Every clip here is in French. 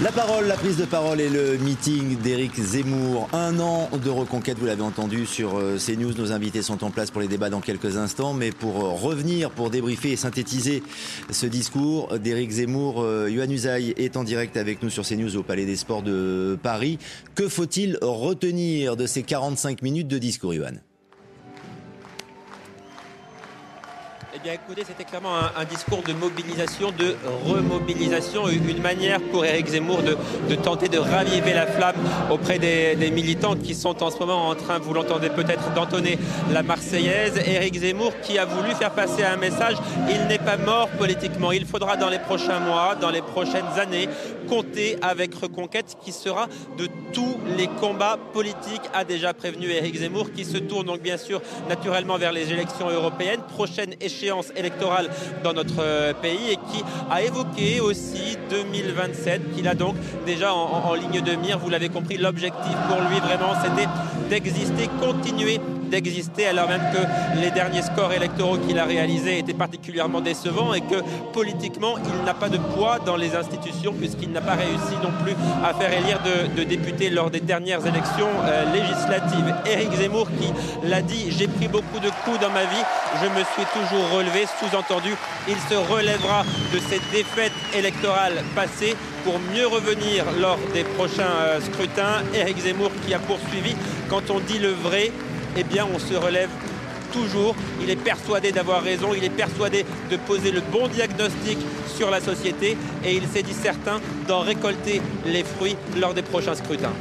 La parole, la prise de parole et le meeting d'Éric Zemmour. Un an de reconquête, vous l'avez entendu sur euh, CNews. Nos invités sont en place pour les débats dans quelques instants. Mais pour euh, revenir, pour débriefer et synthétiser ce discours d'Éric Zemmour, euh, Yohann Usaï est en direct avec nous sur CNews au Palais des Sports de Paris. Que faut-il retenir de ces 45 minutes de discours, Yohann? C'était clairement un, discours de mobilisation, de remobilisation, une manière pour Éric Zemmour de, de, tenter de raviver la flamme auprès des, des, militants qui sont en ce moment en train, vous l'entendez peut-être, d'entonner la Marseillaise. Éric Zemmour qui a voulu faire passer un message, il n'est pas mort politiquement. Il faudra dans les prochains mois, dans les prochaines années, compter avec Reconquête qui sera de tous les combats politiques, a déjà prévenu Éric Zemmour, qui se tourne donc bien sûr naturellement vers les élections européennes. Prochaine échéance électorale dans notre euh, pays et qui a évoqué aussi 2027, qu'il a donc déjà en ligne de mire. Vous l'avez compris, l'objectif pour lui vraiment c'était d'exister, continuer d'exister alors même que les derniers scores électoraux qu'il a réalisés étaient particulièrement décevants et que politiquement il n'a pas de poids dans les institutions puisqu'il n'a pas réussi non plus à faire élire de, députés lors des dernières élections euh, législatives. Éric Zemmour qui l'a dit, j'ai pris beaucoup de coups dans ma vie, je me suis toujours relevé, sous-entendu, il se relèvera de cette défaite électorale passée pour mieux revenir lors des prochains euh, scrutins. Éric Zemmour qui a poursuivi, quand on dit le vrai, eh bien on se relève toujours. Il est persuadé d'avoir raison, il est persuadé de poser le bon diagnostic sur la société et il s'est dit certain d'en récolter les fruits lors des prochains scrutins.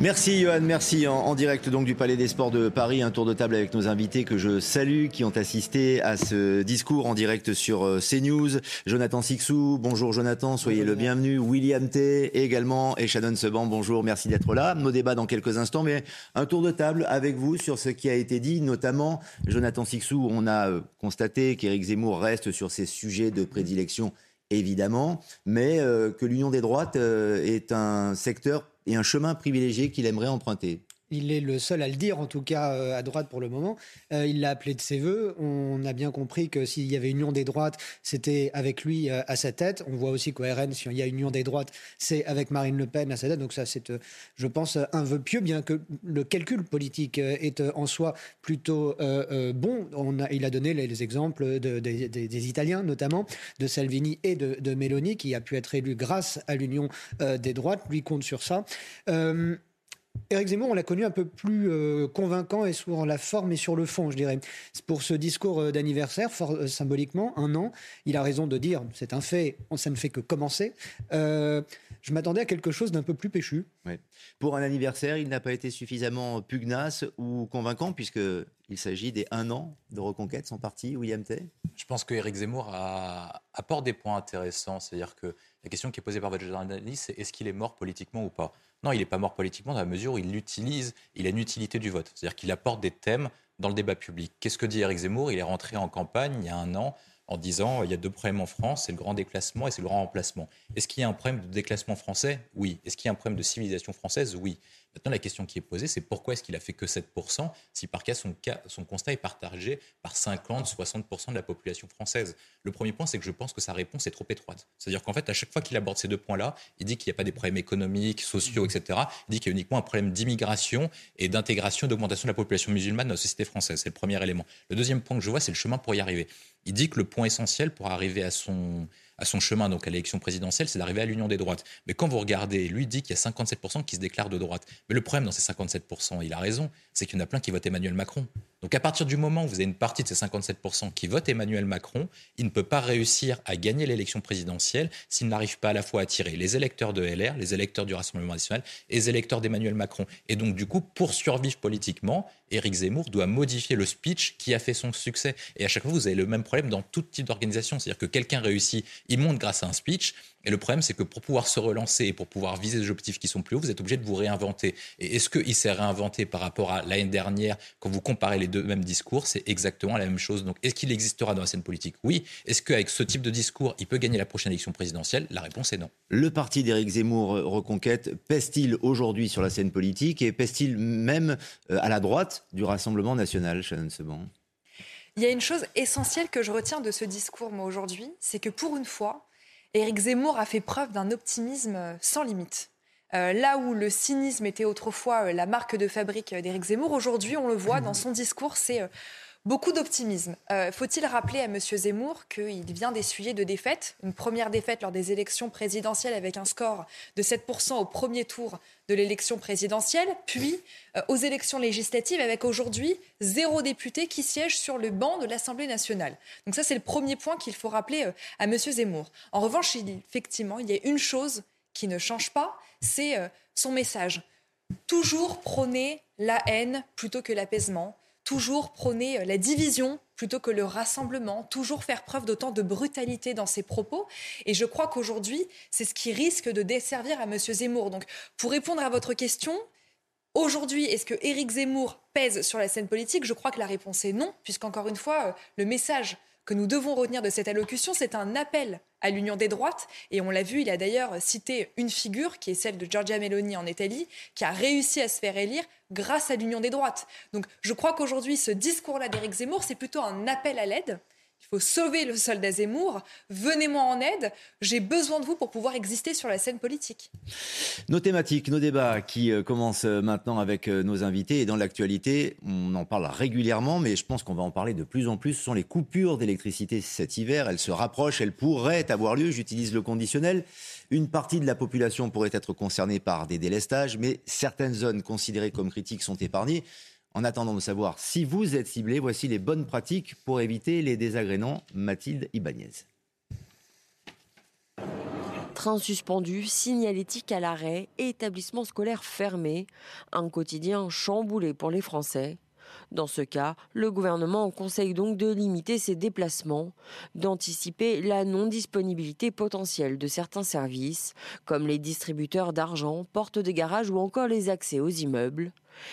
Merci Johan, merci en, en, direct donc du Palais des Sports de Paris, un tour de table avec nos invités que je salue, qui ont assisté à ce discours en direct sur euh, CNews. Jonathan Sixou, bonjour Jonathan, soyez bonjour. le bienvenu. William T également et Shannon Seban, bonjour, merci d'être là. Nos débats dans quelques instants, mais un tour de table avec vous sur ce qui a été dit, notamment Jonathan Sixou, on a euh, constaté qu'Éric Zemmour reste sur ses sujets de prédilection évidemment, mais euh, que l'union des droites euh, est un secteur et un chemin privilégié qu'il aimerait emprunter. Il est le seul à le dire, en tout cas euh, à droite pour le moment. Euh, il l'a appelé de ses voeux. On a bien compris que s'il y avait union des droites, c'était avec lui euh, à sa tête. On voit aussi qu'au RN, s'il y a union des droites, c'est avec Marine Le Pen à sa tête. Donc ça, c'est, je pense, un vœu pieux, bien que le calcul politique est en soi plutôt bon. Il a donné les, les exemples de, de, de, des Italiens, notamment, de Salvini et de, de Meloni, qui a pu être élu grâce à l'union des droites. Lui compte sur ça. Éric Zemmour, on l'a connu un peu plus euh, convaincant et sur la forme et sur le fond, je dirais. Pour ce discours euh, d'anniversaire, euh, symboliquement, un an, il a raison de dire, c'est un fait, ça ne fait que commencer. Euh, je m'attendais à quelque chose d'un peu plus péchu. Pour un anniversaire, il n'a pas été suffisamment pugnace ou convaincant, puisqu'il s'agit des un an de reconquête, son parti, William Tay? Je pense que Éric Zemmour a, apporte des points intéressants. C'est-à-dire que la question qui est posée par votre journaliste, c'est est-ce qu'il est mort politiquement ou pas? Non, il n'est pas mort politiquement dans la mesure où il l'utilise, il a une utilité du vote. C'est-à-dire qu'il apporte des thèmes dans le débat public. Qu'est-ce que dit Eric Zemmour? Il est rentré en campagne il y a un an en disant il y a deux problèmes en France, c'est le grand déclassement et c'est le grand remplacement. Est-ce qu'il y a un problème de déclassement français? Oui. Est-ce qu'il y a un problème de civilisation française? Oui. Maintenant, la question qui est posée, c'est pourquoi est-ce qu'il a fait que 7% si par cas son, cas son, constat est partagé par 50, 60% de la population française? Le premier point, c'est que je pense que sa réponse est trop étroite. C'est-à-dire qu'en fait, à chaque fois qu'il aborde ces deux points-là, il dit qu'il n'y a pas des problèmes économiques, sociaux, etc. Il dit qu'il y a uniquement un problème d'immigration et d'intégration, d'augmentation de la population musulmane dans la société française. C'est le premier élément. Le deuxième point que je vois, c'est le chemin pour y arriver. Il dit que le point essentiel pour arriver à son, à son chemin, donc à l'élection présidentielle, c'est d'arriver à l'union des droites. Mais quand vous regardez, lui dit qu'il y a 57% qui se déclarent de droite. Mais le problème dans ces 57%, il a raison, c'est qu'il y en a plein qui votent Emmanuel Macron. Donc à partir du moment où vous avez une partie de ces 57% qui votent Emmanuel Macron, il ne peut pas réussir à gagner l'élection présidentielle s'il n'arrive pas à la fois à attirer les électeurs de LR, les électeurs du Rassemblement national et les électeurs d'Emmanuel Macron. Et donc du coup, pour survivre politiquement, Éric Zemmour doit modifier le speech qui a fait son succès. Et à chaque fois, vous avez le même problème dans tout type d'organisation. C'est-à-dire que quelqu'un réussit, il monte grâce à un speech. Et le problème, c'est que pour pouvoir se relancer et pour pouvoir viser des objectifs qui sont plus hauts, vous êtes obligé de vous réinventer. Et est-ce qu'il s'est réinventé par rapport à l'année dernière Quand vous comparez les deux mêmes discours, c'est exactement la même chose. Donc, est-ce qu'il existera dans la scène politique? Oui. Est-ce qu'avec ce type de discours, il peut gagner la prochaine élection présidentielle? La réponse est non. Le parti d'Éric Zemmour, Reconquête, pèse-t-il aujourd'hui sur la scène politique et pèse-t-il même euh, à la droite du Rassemblement national, Shannon Seban? Il y a une chose essentielle que je retiens de ce discours, moi, aujourd'hui, c'est que pour une fois, Éric Zemmour a fait preuve d'un optimisme sans limite. Euh, là où le cynisme était autrefois euh, la marque de fabrique d'Éric Zemmour, aujourd'hui, on le voit dans son discours, c'est euh, beaucoup d'optimisme. Faut-il rappeler à M. Zemmour qu'il vient d'essuyer deux défaites Une première défaite lors des élections présidentielles avec un score de 7% au premier tour de l'élection présidentielle, puis aux élections législatives avec aujourd'hui zéro député qui siège sur le banc de l'Assemblée nationale. Donc ça, c'est le premier point qu'il faut rappeler à M. Zemmour. En revanche, effectivement, il y a une chose qui ne change pas, c'est euh, son message. Toujours prôner la haine plutôt que l'apaisement, toujours prôner euh, la division plutôt que le rassemblement, toujours faire preuve d'autant de brutalité dans ses propos. Et je crois qu'aujourd'hui, c'est ce qui risque de desservir à M. Zemmour. Donc, pour répondre à votre question, Aujourd'hui, est-ce que Éric Zemmour pèse sur la scène politique? Je crois que la réponse est non, puisqu'encore une fois, euh, le message que nous devons retenir de cette allocution, c'est un appel à l'union des droites. Et on l'a vu, il a d'ailleurs cité une figure qui est celle de Giorgia Meloni en Italie, qui a réussi à se faire élire grâce à l'union des droites. Donc je crois qu'aujourd'hui, ce discours-là d'Éric Zemmour, c'est plutôt un appel à l'aide il faut sauver le soldat Zemmour. Venez-moi en aide. J'ai besoin de vous pour pouvoir exister sur la scène politique. Nos thématiques, nos débats qui euh, commencent euh, maintenant avec euh, nos invités. Et dans l'actualité, on en parle régulièrement, mais je pense qu'on va en parler de plus en plus. Ce sont les coupures d'électricité cet hiver. Elles se rapprochent, elles pourraient avoir lieu. J'utilise le conditionnel. Une partie de la population pourrait être concernée par des délestages, mais certaines zones considérées comme critiques sont épargnées. En attendant de savoir si vous êtes ciblé, voici les bonnes pratiques pour éviter les désagréments. Mathilde Ibanez. Train suspendu, signalétique à l'arrêt, établissement scolaire fermé, un quotidien chamboulé pour les Français. Dans ce cas, le gouvernement conseille donc de limiter ses déplacements, d'anticiper la non-disponibilité potentielle de certains services, comme les distributeurs d'argent, portes de garage ou encore les accès aux immeubles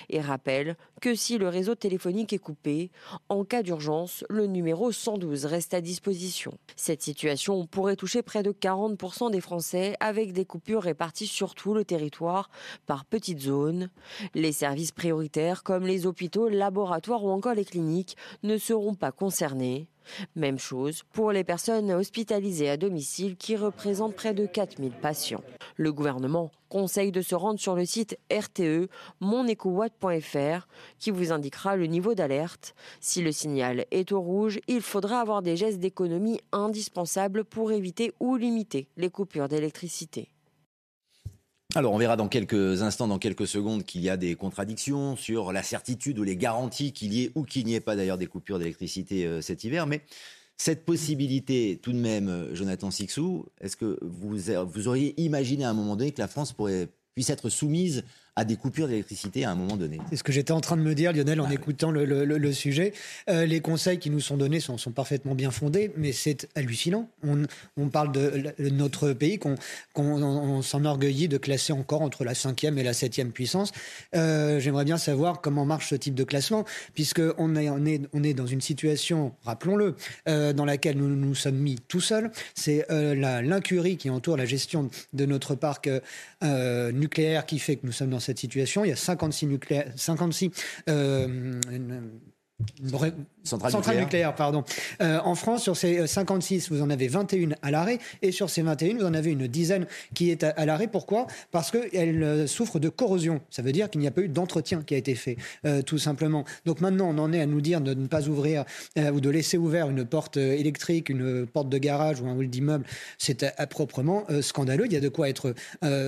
et rappelle que si le réseau téléphonique est coupé, en cas d'urgence, le numéro 112 reste à disposition. Cette situation pourrait toucher près de 40% des Français avec des coupures réparties sur tout le territoire par petites zones. Les services prioritaires comme les hôpitaux, laboratoires ou encore les cliniques ne seront pas concernés. Même chose pour les personnes hospitalisées à domicile qui représentent près de 4000 patients. Le gouvernement conseille de se rendre sur le site RTE monecowatt.fr qui vous indiquera le niveau d'alerte. Si le signal est au rouge, il faudra avoir des gestes d'économie indispensables pour éviter ou limiter les coupures d'électricité. Alors on verra dans quelques instants, dans quelques secondes, qu'il y a des contradictions sur la certitude ou les garanties qu'il y ait ou qu'il n'y ait pas d'ailleurs des coupures d'électricité euh, cet hiver. Mais cette possibilité, tout de même, euh, Jonathan Sixou, est-ce que vous, vous auriez imaginé à un moment donné que la France pourrait, puisse être soumise à des coupures d'électricité à un moment donné. C'est ce que j'étais en train de me dire, Lionel, en ah écoutant le, sujet. Euh, les conseils qui nous sont donnés sont, sont parfaitement bien fondés, mais c'est hallucinant. On, on, parle de, notre pays qu'on s'enorgueillit de classer encore entre la cinquième et la septième puissance. Euh, j'aimerais bien savoir comment marche ce type de classement, puisqu'on est, on est, on est dans une situation, rappelons-le, euh, dans laquelle nous nous sommes mis tout seuls. C'est l'incurie qui entoure la gestion de notre parc nucléaire qui fait que nous sommes dans cette situation. Il y a 56 nucléaires, 56 euh, Centrale, nucléaire. pardon. Euh, en France, sur ces 56, vous en avez 21 à l'arrêt, et sur ces 21, vous en avez une dizaine qui est à, l'arrêt. Pourquoi? Parce qu'elle euh, souffre de corrosion. Ça veut dire qu'il n'y a pas eu d'entretien qui a été fait, euh, tout simplement. Donc maintenant, on en est à nous dire de ne pas ouvrir ou de laisser ouvert une porte électrique, une porte de garage ou un hall d'immeuble. C'est proprement scandaleux. Il y a de quoi être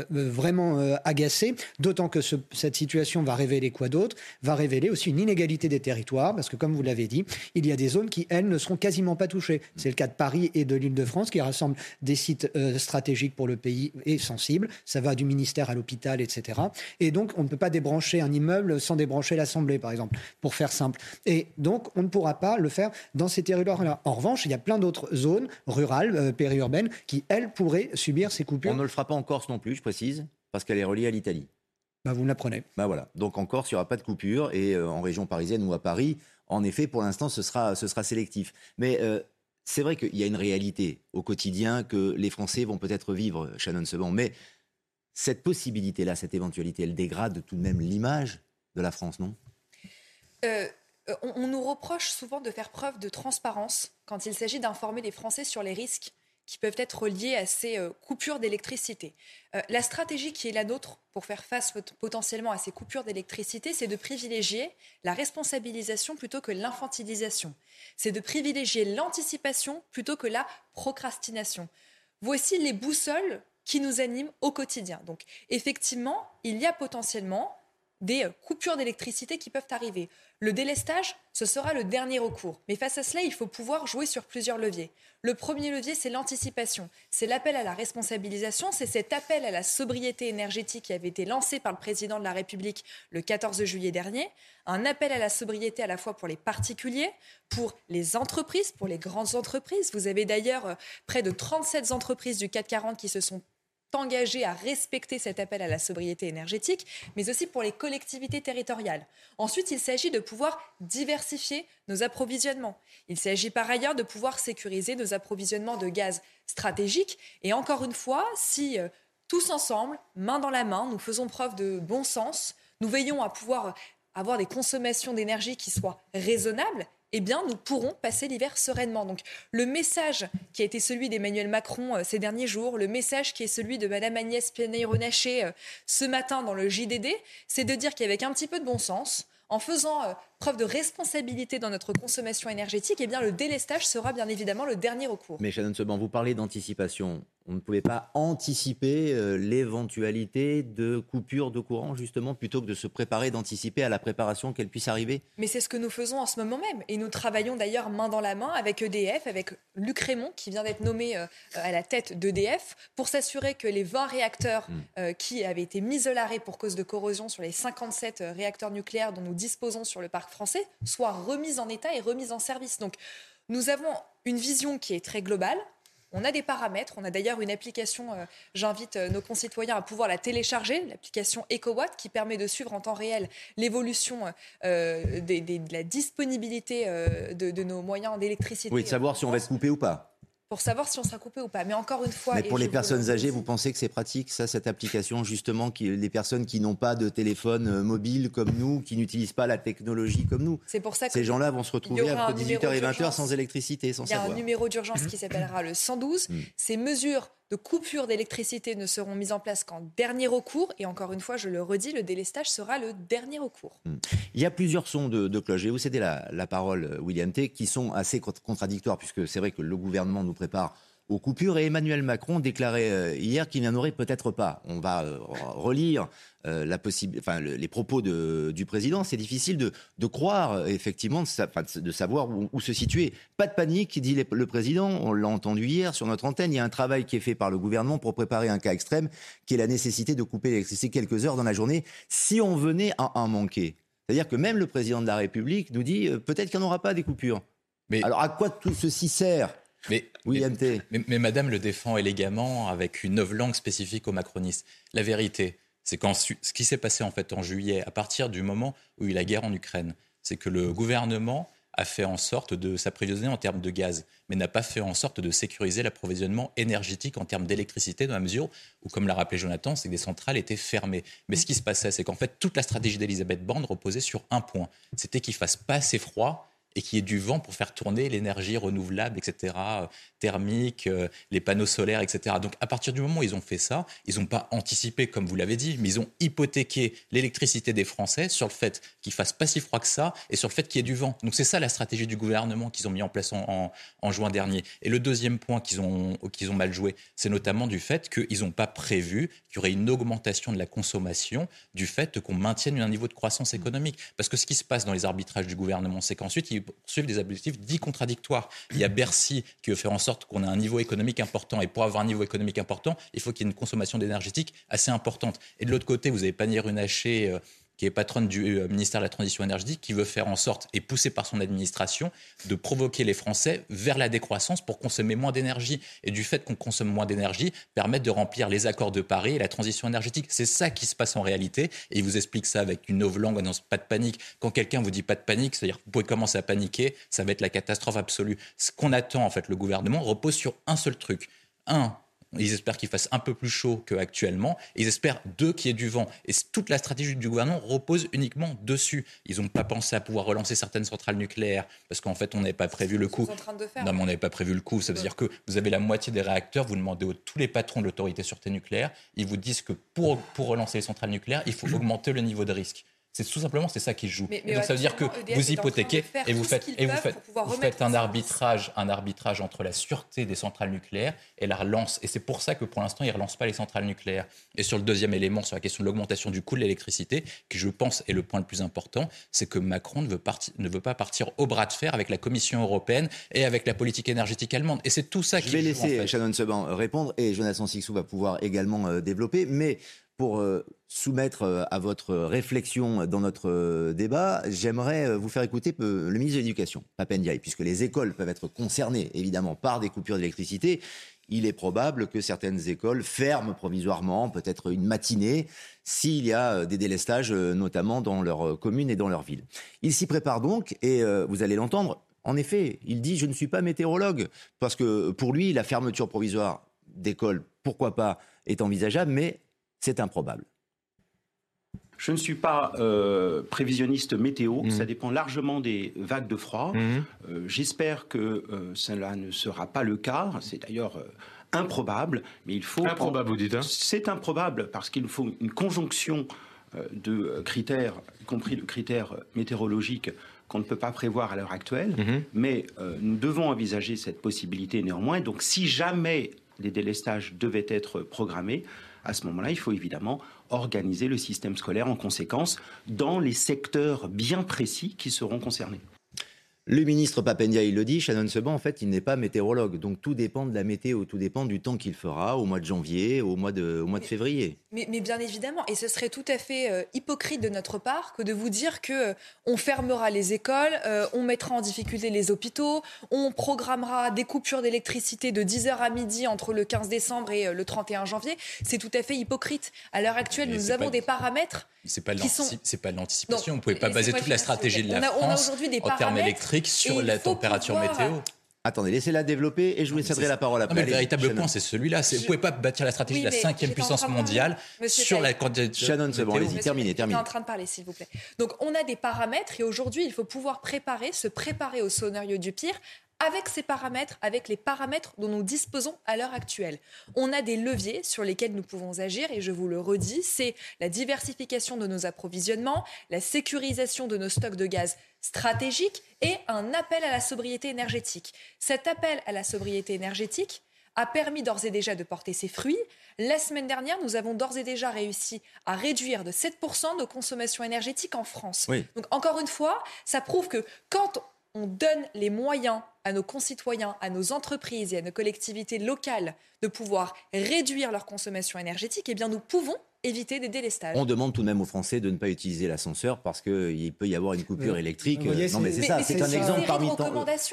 vraiment agacé, d'autant que cette situation va révéler quoi d'autre? Va révéler aussi une inégalité des territoires parce que comme vous l'avez dit, il y a des zones qui, elles, ne seront quasiment pas touchées. C'est le cas de Paris et de l'Île-de-France qui rassemblent des sites euh, stratégiques pour le pays et sensibles. Ça va du ministère à l'hôpital, etc. Et donc, on ne peut pas débrancher un immeuble sans débrancher l'Assemblée, par exemple, pour faire simple. Et donc, on ne pourra pas le faire dans ces territoires-là. En revanche, il y a plein d'autres zones rurales, euh, périurbaines, qui, elles, pourraient subir ces coupures. On ne le fera pas en Corse non plus, je précise, parce qu'elle est reliée à l'Italie. Bah, vous me l'apprenez. Bah voilà. Donc en Corse, il n'y aura pas de coupure. Et euh, en région parisienne ou à Paris, en effet, pour l'instant, ce sera, sélectif. Mais euh, c'est vrai qu'il y a une réalité au quotidien que les Français vont peut-être vivre, Shannon Seban. Mais cette possibilité-là, cette éventualité, elle dégrade tout de même l'image de la France, non? Euh, on nous reproche souvent de faire preuve de transparence quand il s'agit d'informer les Français sur les risques qui peuvent être liées à ces euh, coupures d'électricité. Euh, la stratégie qui est la nôtre pour faire face potentiellement à ces coupures d'électricité, c'est de privilégier la responsabilisation plutôt que l'infantilisation. C'est de privilégier l'anticipation plutôt que la procrastination. Voici les boussoles qui nous animent au quotidien. Donc effectivement, il y a potentiellement des euh, coupures d'électricité qui peuvent arriver. Le délestage, ce sera le dernier recours. Mais face à cela, il faut pouvoir jouer sur plusieurs leviers. Le premier levier, c'est l'anticipation. C'est l'appel à la responsabilisation. C'est cet appel à la sobriété énergétique qui avait été lancé par le président de la République le 14 juillet dernier. Un appel à la sobriété à la fois pour les particuliers, pour les entreprises, pour les grandes entreprises. Vous avez d'ailleurs euh, près de 37 entreprises du 440 qui se sont engagés à respecter cet appel à la sobriété énergétique, mais aussi pour les collectivités territoriales. Ensuite, il s'agit de pouvoir diversifier nos approvisionnements. Il s'agit par ailleurs de pouvoir sécuriser nos approvisionnements de gaz stratégiques. Et encore une fois, si euh, tous ensemble, main dans la main, nous faisons preuve de bon sens, nous veillons à pouvoir avoir des consommations d'énergie qui soient raisonnables eh bien, nous pourrons passer l'hiver sereinement. Donc, le message qui a été celui d'Emmanuel Macron euh, ces derniers jours, le message qui est celui de Madame Agnès Pannier-Runacher euh, ce matin dans le JDD, c'est de dire qu'avec un petit peu de bon sens, en faisant euh, preuve de responsabilité dans notre consommation énergétique, eh bien, le délestage sera bien évidemment le dernier recours. Mais Shannon Seban, vous parlez d'anticipation. On ne pouvait pas anticiper euh, l'éventualité de coupure de courant, justement, plutôt que de se préparer, d'anticiper à la préparation qu'elle puisse arriver Mais c'est ce que nous faisons en ce moment même. Et nous travaillons d'ailleurs main dans la main avec EDF, avec Luc Raymond, qui vient d'être nommé euh, à la tête d'EDF, pour s'assurer que les 20 réacteurs hmm. euh, qui avaient été mis à l'arrêt pour cause de corrosion sur les 57 réacteurs nucléaires dont nous disposons sur le parc français soient remis en état et remis en service. Donc, nous avons une vision qui est très globale. On a des paramètres. On a d'ailleurs une application, euh, j'invite euh, nos concitoyens à pouvoir la télécharger, l'application EcoWatt, qui permet de suivre en temps réel l'évolution euh, de la disponibilité de, de, nos moyens d'électricité. Oui, de savoir si on va être coupé ou pas pour savoir si on sera coupé ou pas. Mais encore une fois. Mais pour les personnes âgées, vous pensez que c'est pratique, ça, cette application, justement, qui, les personnes qui n'ont pas de téléphone euh, mobile comme nous, qui n'utilisent pas la technologie comme nous C'est pour ça que Ces gens-là vont se retrouver entre 18h et 20h sans électricité, sans savoir. Il y a un numéro d'urgence qui s'appellera le 112. Mm. Ces mesures de coupure d'électricité ne seront mises en place qu'en dernier recours. Et encore une fois, je le redis, le délestage sera le dernier recours. Hmm. Il y a plusieurs sons de, cloche. Et vous cédez la, la parole, William T, qui sont assez contradictoires, puisque c'est vrai que le gouvernement nous prépare aux coupures. Et Emmanuel Macron déclarait euh, hier qu'il n'y en aurait peut-être pas. On va euh, relire euh, enfin, les propos de, du président. C'est difficile de, de, croire, effectivement, de, de savoir où, se situer. Pas de panique, dit le président. On l'a entendu hier sur notre antenne. Il y a un travail qui est fait par le gouvernement pour préparer un cas extrême, qui est la nécessité de couper l'électricité quelques heures dans la journée si on venait à en manquer. C'est-à-dire que même le président de la République nous dit peut-être qu'il n'y en aura pas des coupures. Mais Alors à quoi tout ceci sert? Mais, mais, Madame le défend élégamment avec une langue spécifique aux macronistes. La vérité, c'est qu'en ce qui s'est passé en fait en juillet, à partir du moment où il y a eu la guerre en Ukraine, c'est que le gouvernement a fait en sorte de s'approvisionner en termes de gaz, mais n'a pas fait en sorte de sécuriser l'approvisionnement énergétique en termes d'électricité, dans la mesure où, comme l'a rappelé Jonathan, c'est que des centrales étaient fermées. Mais ce qui se passait, c'est qu'en fait, toute la stratégie d'Elisabeth Borne reposait sur un point, c'était qu'il fasse pas assez froid et qu'il y ait du vent pour faire tourner l'énergie renouvelable, etc., thermique, euh, les panneaux solaires, etc. Donc à partir du moment où ils ont fait ça, ils n'ont pas anticipé, comme vous l'avez dit, mais ils ont hypothéqué l'électricité des Français sur le fait qu'il fasse pas si froid que ça et sur le fait qu'il y ait du vent. Donc c'est ça la stratégie du gouvernement qu'ils ont mis en place en, en, juin dernier. Et le deuxième point qu'ils ont, qu'ils ont mal joué, c'est notamment du fait qu'ils n'ont pas prévu qu'il y aurait une augmentation de la consommation du fait qu'on maintienne un niveau de croissance économique. Parce que ce qui se passe dans les arbitrages du gouvernement, c'est qu'ensuite, ils poursuivent des objectifs dits contradictoires. Il y a Bercy qui veut faire en sorte qu'on a un niveau économique important. Et pour avoir un niveau économique important, il faut qu'il y ait une consommation d'énergétique assez importante. Et de l'autre côté, vous avez Pannier-Runacher euh, qui est patronne du euh, ministère de la Transition énergétique, qui veut faire en sorte, et poussé par son administration, de provoquer les Français vers la décroissance pour consommer moins d'énergie. Et du fait qu'on consomme moins d'énergie, permettre de remplir les accords de Paris et la transition énergétique. C'est ça qui se passe en réalité. Et il vous explique ça avec une langue non pas de panique. Quand quelqu'un vous dit pas de panique, c'est-à-dire vous pouvez commencer à paniquer, ça va être la catastrophe absolue. Ce qu'on attend, en fait, le gouvernement repose sur un seul truc. Un, ils espèrent qu'il fasse un peu plus chaud qu'actuellement. Ils espèrent, deux, qu'il y ait du vent. Et toute la stratégie du gouvernement repose uniquement dessus. Ils n'ont pas pensé à pouvoir relancer certaines centrales nucléaires parce qu'en fait, on n'avait pas prévu le coup. Non, mais on n'avait pas prévu le coup. Ça veut dire que vous avez la moitié des réacteurs. Vous demandez à tous les patrons de l'autorité sûreté nucléaire. Ils vous disent que pour, pour relancer les centrales nucléaires, il faut augmenter le niveau de risque. C'est tout simplement c'est ça qui joue. donc ça veut dire que vous hypothéquez et vous faites et vous faites, vous faites un arbitrage un arbitrage entre la sûreté des centrales nucléaires et la relance. Et c'est pour ça que pour l'instant ils relancent pas les centrales nucléaires. Et sur le deuxième élément sur la question de l'augmentation du coût de l'électricité qui je pense est le point le plus important, c'est que Macron ne veut, ne veut pas partir au bras de fer avec la Commission européenne et avec la politique énergétique allemande. Et c'est tout ça qui Je vais laisser Shannon Seban répondre et Jonathan Sixou va pouvoir également euh, développer. Mais pour euh, soumettre euh, à votre réflexion dans notre euh, débat, j'aimerais vous faire écouter le ministre de l'Éducation, Papendiaï, puisque les écoles peuvent être concernées évidemment par des coupures d'électricité. Il est probable que certaines écoles ferment provisoirement, peut-être une matinée, s'il y a des délestages, notamment dans leur commune et dans leur ville. Il s'y prépare donc, et vous allez l'entendre, en effet, il dit Je ne suis pas météorologue, parce que pour lui, la fermeture provisoire d'écoles, pourquoi pas, est envisageable, mais c'est improbable. Je ne suis pas euh, prévisionniste météo, mmh. ça dépend largement des vagues de froid. Mmh. Euh, j'espère que euh, cela ne sera pas le cas, c'est d'ailleurs improbable, mais il faut... Improbable, vous dites hein C'est improbable parce qu'il faut une conjonction de critères, y compris le critère météorologique qu'on ne peut pas prévoir à l'heure actuelle, mmh. mais nous devons envisager cette possibilité néanmoins. Donc si jamais les délestages devaient être programmés, à ce moment-là, il faut évidemment organiser le système scolaire en conséquence dans les secteurs bien précis qui seront concernés. Le ministre Papendia, il le dit, Shannon Seban, en fait, il n'est pas météorologue. Donc tout dépend de la météo, tout dépend du temps qu'il fera au mois de janvier, au mois de, au mois de février. Mais, bien évidemment, et ce serait tout à fait euh, hypocrite de notre part que de vous dire que euh, on fermera les écoles, euh, on mettra en difficulté les hôpitaux, on programmera des coupures d'électricité de 10h à midi entre le 15 décembre et le 31 janvier. C'est tout à fait hypocrite. À l'heure actuelle, nous avons des paramètres c'est pas c'est pas l'anticipation. Vous pouvez pas baser toute la stratégie de la France en termes sur la température météo. Attendez, laissez-la développer et je vous céderai la parole après. mais le véritable point, c'est celui-là. Vous ne pouvez pas bâtir la stratégie de la cinquième puissance mondiale sur la Shannon, c'est bon, allez-y, terminez, terminez. en train de parler, s'il vous plaît. Donc, on a des paramètres et aujourd'hui, il faut pouvoir préparer, se préparer au scénario du pire avec ces paramètres, avec les paramètres dont nous disposons à l'heure actuelle. On a des leviers sur lesquels nous pouvons agir et je vous le redis, c'est la diversification de nos approvisionnements, la sécurisation de nos stocks de gaz stratégiques et un appel à la sobriété énergétique. Cet appel à la sobriété énergétique a permis d'ores et déjà de porter ses fruits. La semaine dernière, nous avons d'ores et déjà réussi à réduire de 7% nos consommations énergétiques en France. Donc encore une fois, ça prouve que quand on donne les moyens à nos concitoyens, à nos entreprises et à nos collectivités locales de pouvoir réduire leur consommation énergétique, eh bien nous pouvons éviter des délestages. On demande tout de même aux Français de ne pas utiliser l'ascenseur parce qu'il peut y avoir une coupure électrique. non, mais c'est ça, c'est un exemple parmi tant.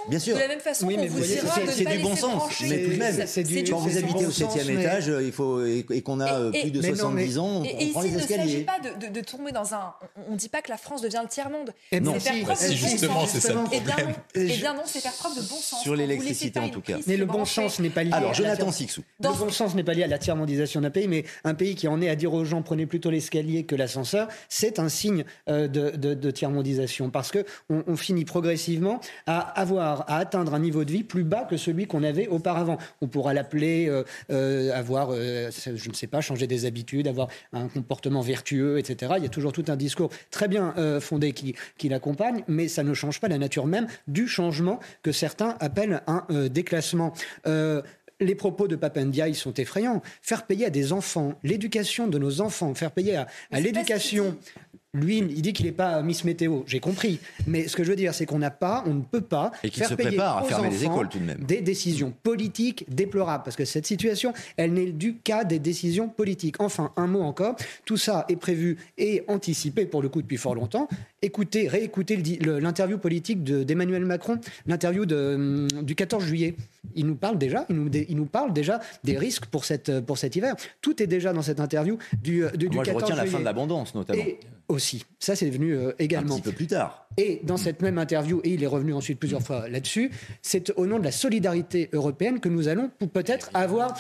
Bien sûr. De la même façon oui, vous c'est du bon sens. Mais tout de même, quand vous habitez au septième étage, il faut et qu'on a plus de 70 ans, on prend les escaliers. Il ne s'agit pas de tomber dans un. On ne dit pas que la France devient le tiers monde. Non, si justement, c'est ça le problème. Eh bien non, c'est faire preuve de bon sens. Sur l'électricité en tout cas. Mais le bon sens n'est pas lié. Alors Jonathan Sixou. Le bon sens n'est pas lié à la tiers mondisation d'un pays, mais un pays qui en est à dire aux gens prenez plutôt l'escalier que l'ascenseur, c'est un signe de, de, tiers-mondisation parce que on, finit progressivement à avoir, à atteindre un niveau de vie plus bas que celui qu'on avait auparavant. On pourra l'appeler avoir, je ne sais pas, changer des habitudes, avoir un comportement vertueux, etc. Il y a toujours tout un discours très bien fondé qui, qui l'accompagne, mais ça ne change pas la nature même du changement que certains appellent un déclassement. Les propos de Papendia, sont effrayants. Faire payer à des enfants, l'éducation de nos enfants, faire payer à, à l'éducation lui, il dit qu'il n'est pas Miss Météo. J'ai compris. Mais ce que je veux dire, c'est qu'on n'a pas, on ne peut pas et faire se payer prépare à fermer les écoles tout de même. Des décisions politiques déplorables. Parce que cette situation, elle n'est du cas des décisions politiques. Enfin, un mot encore. Tout ça est prévu et anticipé pour le coup depuis fort longtemps. Écoutez, réécoutez l'interview politique d'Emmanuel Macron, l'interview hum, du 14 juillet. Il nous parle déjà, il nous, il nous, parle déjà des risques pour, cette, pour cet hiver. Tout est déjà dans cette interview du, du, Moi, je retiens la fin de l'abondance, notamment aussi. Ça, c'est venu euh, également. Un petit peu plus tard. Et dans cette même interview, et il est revenu ensuite plusieurs fois là-dessus, c'est au nom de la solidarité européenne que nous allons peut-être avoir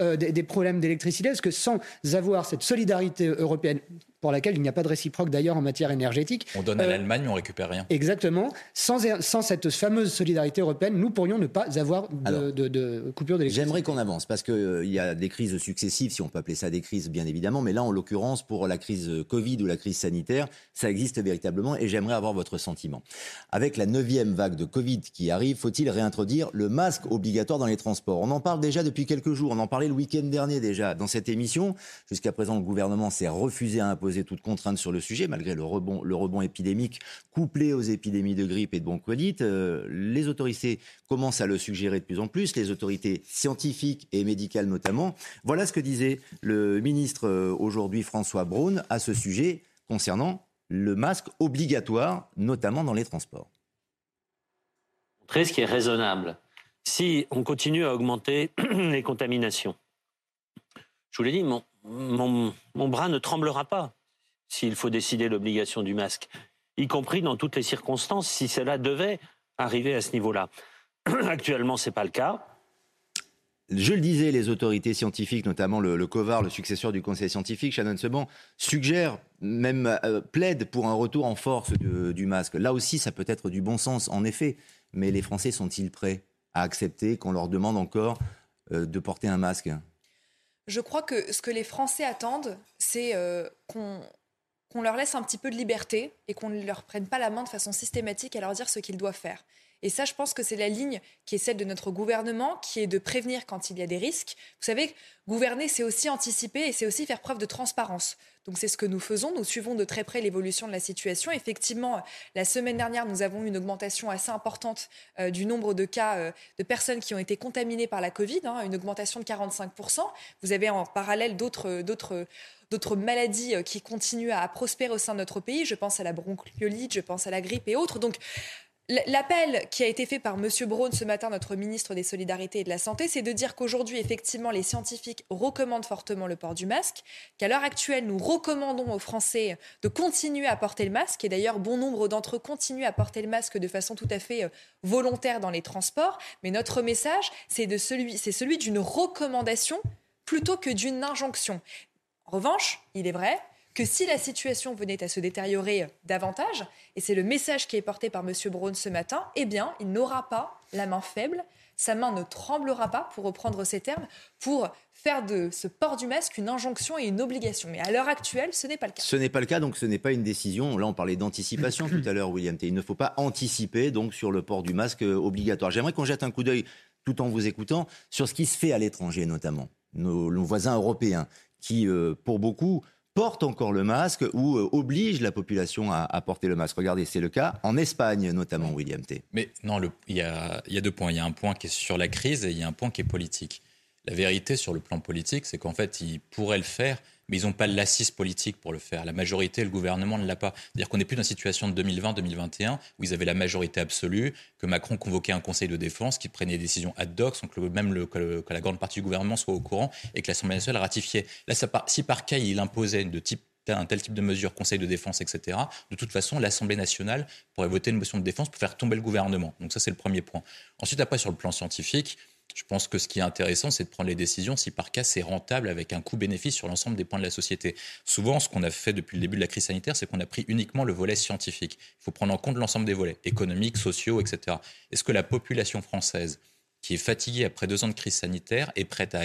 euh, des, des, problèmes d'électricité, parce que sans avoir cette solidarité européenne, pour laquelle il n'y a pas de réciproque d'ailleurs en matière énergétique. On donne à euh, l'Allemagne, on récupère rien. Exactement. Sans, sans cette fameuse solidarité européenne, nous pourrions ne pas avoir de, de, coupure d'électricité. J'aimerais qu'on avance parce qu'il y a des crises successives, si on peut appeler ça des crises, bien évidemment. Mais là, en l'occurrence, pour la crise Covid ou la crise sanitaire, ça existe véritablement et j'aimerais avoir votre sentiment. Avec la neuvième vague de Covid qui arrive, faut-il réintroduire le masque obligatoire dans les transports? On en parle déjà depuis quelques jours. On en parlait le week-end dernier déjà dans cette émission. Jusqu'à présent, le gouvernement s'est refusé à imposer toute contrainte sur le sujet, malgré le rebond, épidémique couplé aux épidémies de grippe et de bronchiolite. Euh, les autorités commencent à le suggérer de plus en plus, les autorités scientifiques et médicales notamment. Voilà ce que disait le ministre euh, aujourd'hui, François Braun, à ce sujet concernant le masque obligatoire, notamment dans les transports. Ce qui est raisonnable. Si on continue à augmenter les contaminations, je vous l'ai dit, mon, mon, bras ne tremblera pas s'il faut décider l'obligation du masque, y compris dans toutes les circonstances, si cela devait arriver à ce niveau-là. Actuellement, ce n'est pas le cas. Je le disais, les autorités scientifiques, notamment le, COVAR, le successeur du Conseil scientifique, Shannon Seban, suggèrent, même euh, plaide pour un retour en force du masque. Là aussi, ça peut être du bon sens, en effet. Mais les Français sont-ils prêts à accepter qu'on leur demande encore euh, de porter un masque? Je crois que ce que les Français attendent, c'est euh, qu'on qu'on leur laisse un petit peu de liberté et qu'on ne leur prenne pas la main de façon systématique à leur dire ce qu'ils doivent faire. Et ça, je pense que c'est la ligne qui est celle de notre gouvernement, qui est de prévenir quand il y a des risques. Vous savez, gouverner, c'est aussi anticiper et c'est aussi faire preuve de transparence. Donc c'est ce que nous faisons. Nous suivons de très près l'évolution de la situation. Effectivement, la semaine dernière, nous avons eu une augmentation assez importante euh, du nombre de cas euh, de personnes qui ont été contaminées par la Covid, hein, une augmentation de 45%. Vous avez en parallèle d'autres d'autres maladies euh, qui continuent à prospérer au sein de notre pays. Je pense à la bronchiolite, je pense à la grippe et autres. Donc, L'appel qui a été fait par M. Braun ce matin, notre ministre des Solidarités et de la Santé, c'est de dire qu'aujourd'hui, effectivement, les scientifiques recommandent fortement le port du masque, qu'à l'heure actuelle, nous recommandons aux Français de continuer à porter le masque, et d'ailleurs, bon nombre d'entre eux continuent à porter le masque de façon tout à fait euh, volontaire dans les transports. Mais notre message, c'est celui, celui d'une recommandation plutôt que d'une injonction. En revanche, il est vrai que si la situation venait à se détériorer davantage, et c'est le message qui est porté par M. Braun ce matin, eh bien, il n'aura pas la main faible, sa main ne tremblera pas, pour reprendre ces termes, pour faire de ce port du masque une injonction et une obligation. Mais à l'heure actuelle, ce n'est pas le cas. Ce n'est pas le cas, donc ce n'est pas une décision. Là, on parlait d'anticipation tout à l'heure, William T. Il ne faut pas anticiper donc sur le port du masque obligatoire. J'aimerais qu'on jette un coup d'œil, tout en vous écoutant, sur ce qui se fait à l'étranger notamment, nos, nos voisins européens qui, euh, pour beaucoup, portent encore le masque ou euh, obligent la population à, porter le masque. Regardez, c'est le cas en Espagne notamment, William T. Mais non, il y, a, deux points. Il y a un point qui est sur la crise et il y a un point qui est politique. La vérité sur le plan politique, c'est qu'en fait, ils pourraient le faire, mais ils n'ont pas l'assise politique pour le faire. La majorité, le gouvernement ne l'a pas. C'est-à-dire qu'on n'est plus dans une situation de 2020-2021 où ils avaient la majorité absolue, que Macron convoquait un conseil de défense qui prenait des décisions ad hoc sans que même que, la grande partie du gouvernement soit au courant et que l'Assemblée nationale ratifiait. Là, si par cas il imposait un tel type de mesure, Conseil de défense, etc., de toute façon, l'Assemblée nationale pourrait voter une motion de défense pour faire tomber le gouvernement. Donc ça, c'est le premier point. Ensuite, après, sur le plan scientifique, Je pense que ce qui est intéressant, c'est de prendre les décisions si par cas c'est rentable avec un coût-bénéfice sur l'ensemble des points de la société. Souvent, ce qu'on a fait depuis le début de la crise sanitaire, c'est qu'on a pris uniquement le volet scientifique. Il faut prendre en compte l'ensemble des volets, économiques, sociaux, etc. Est-ce que la population française qui est fatiguée après deux ans de crise sanitaire est prête à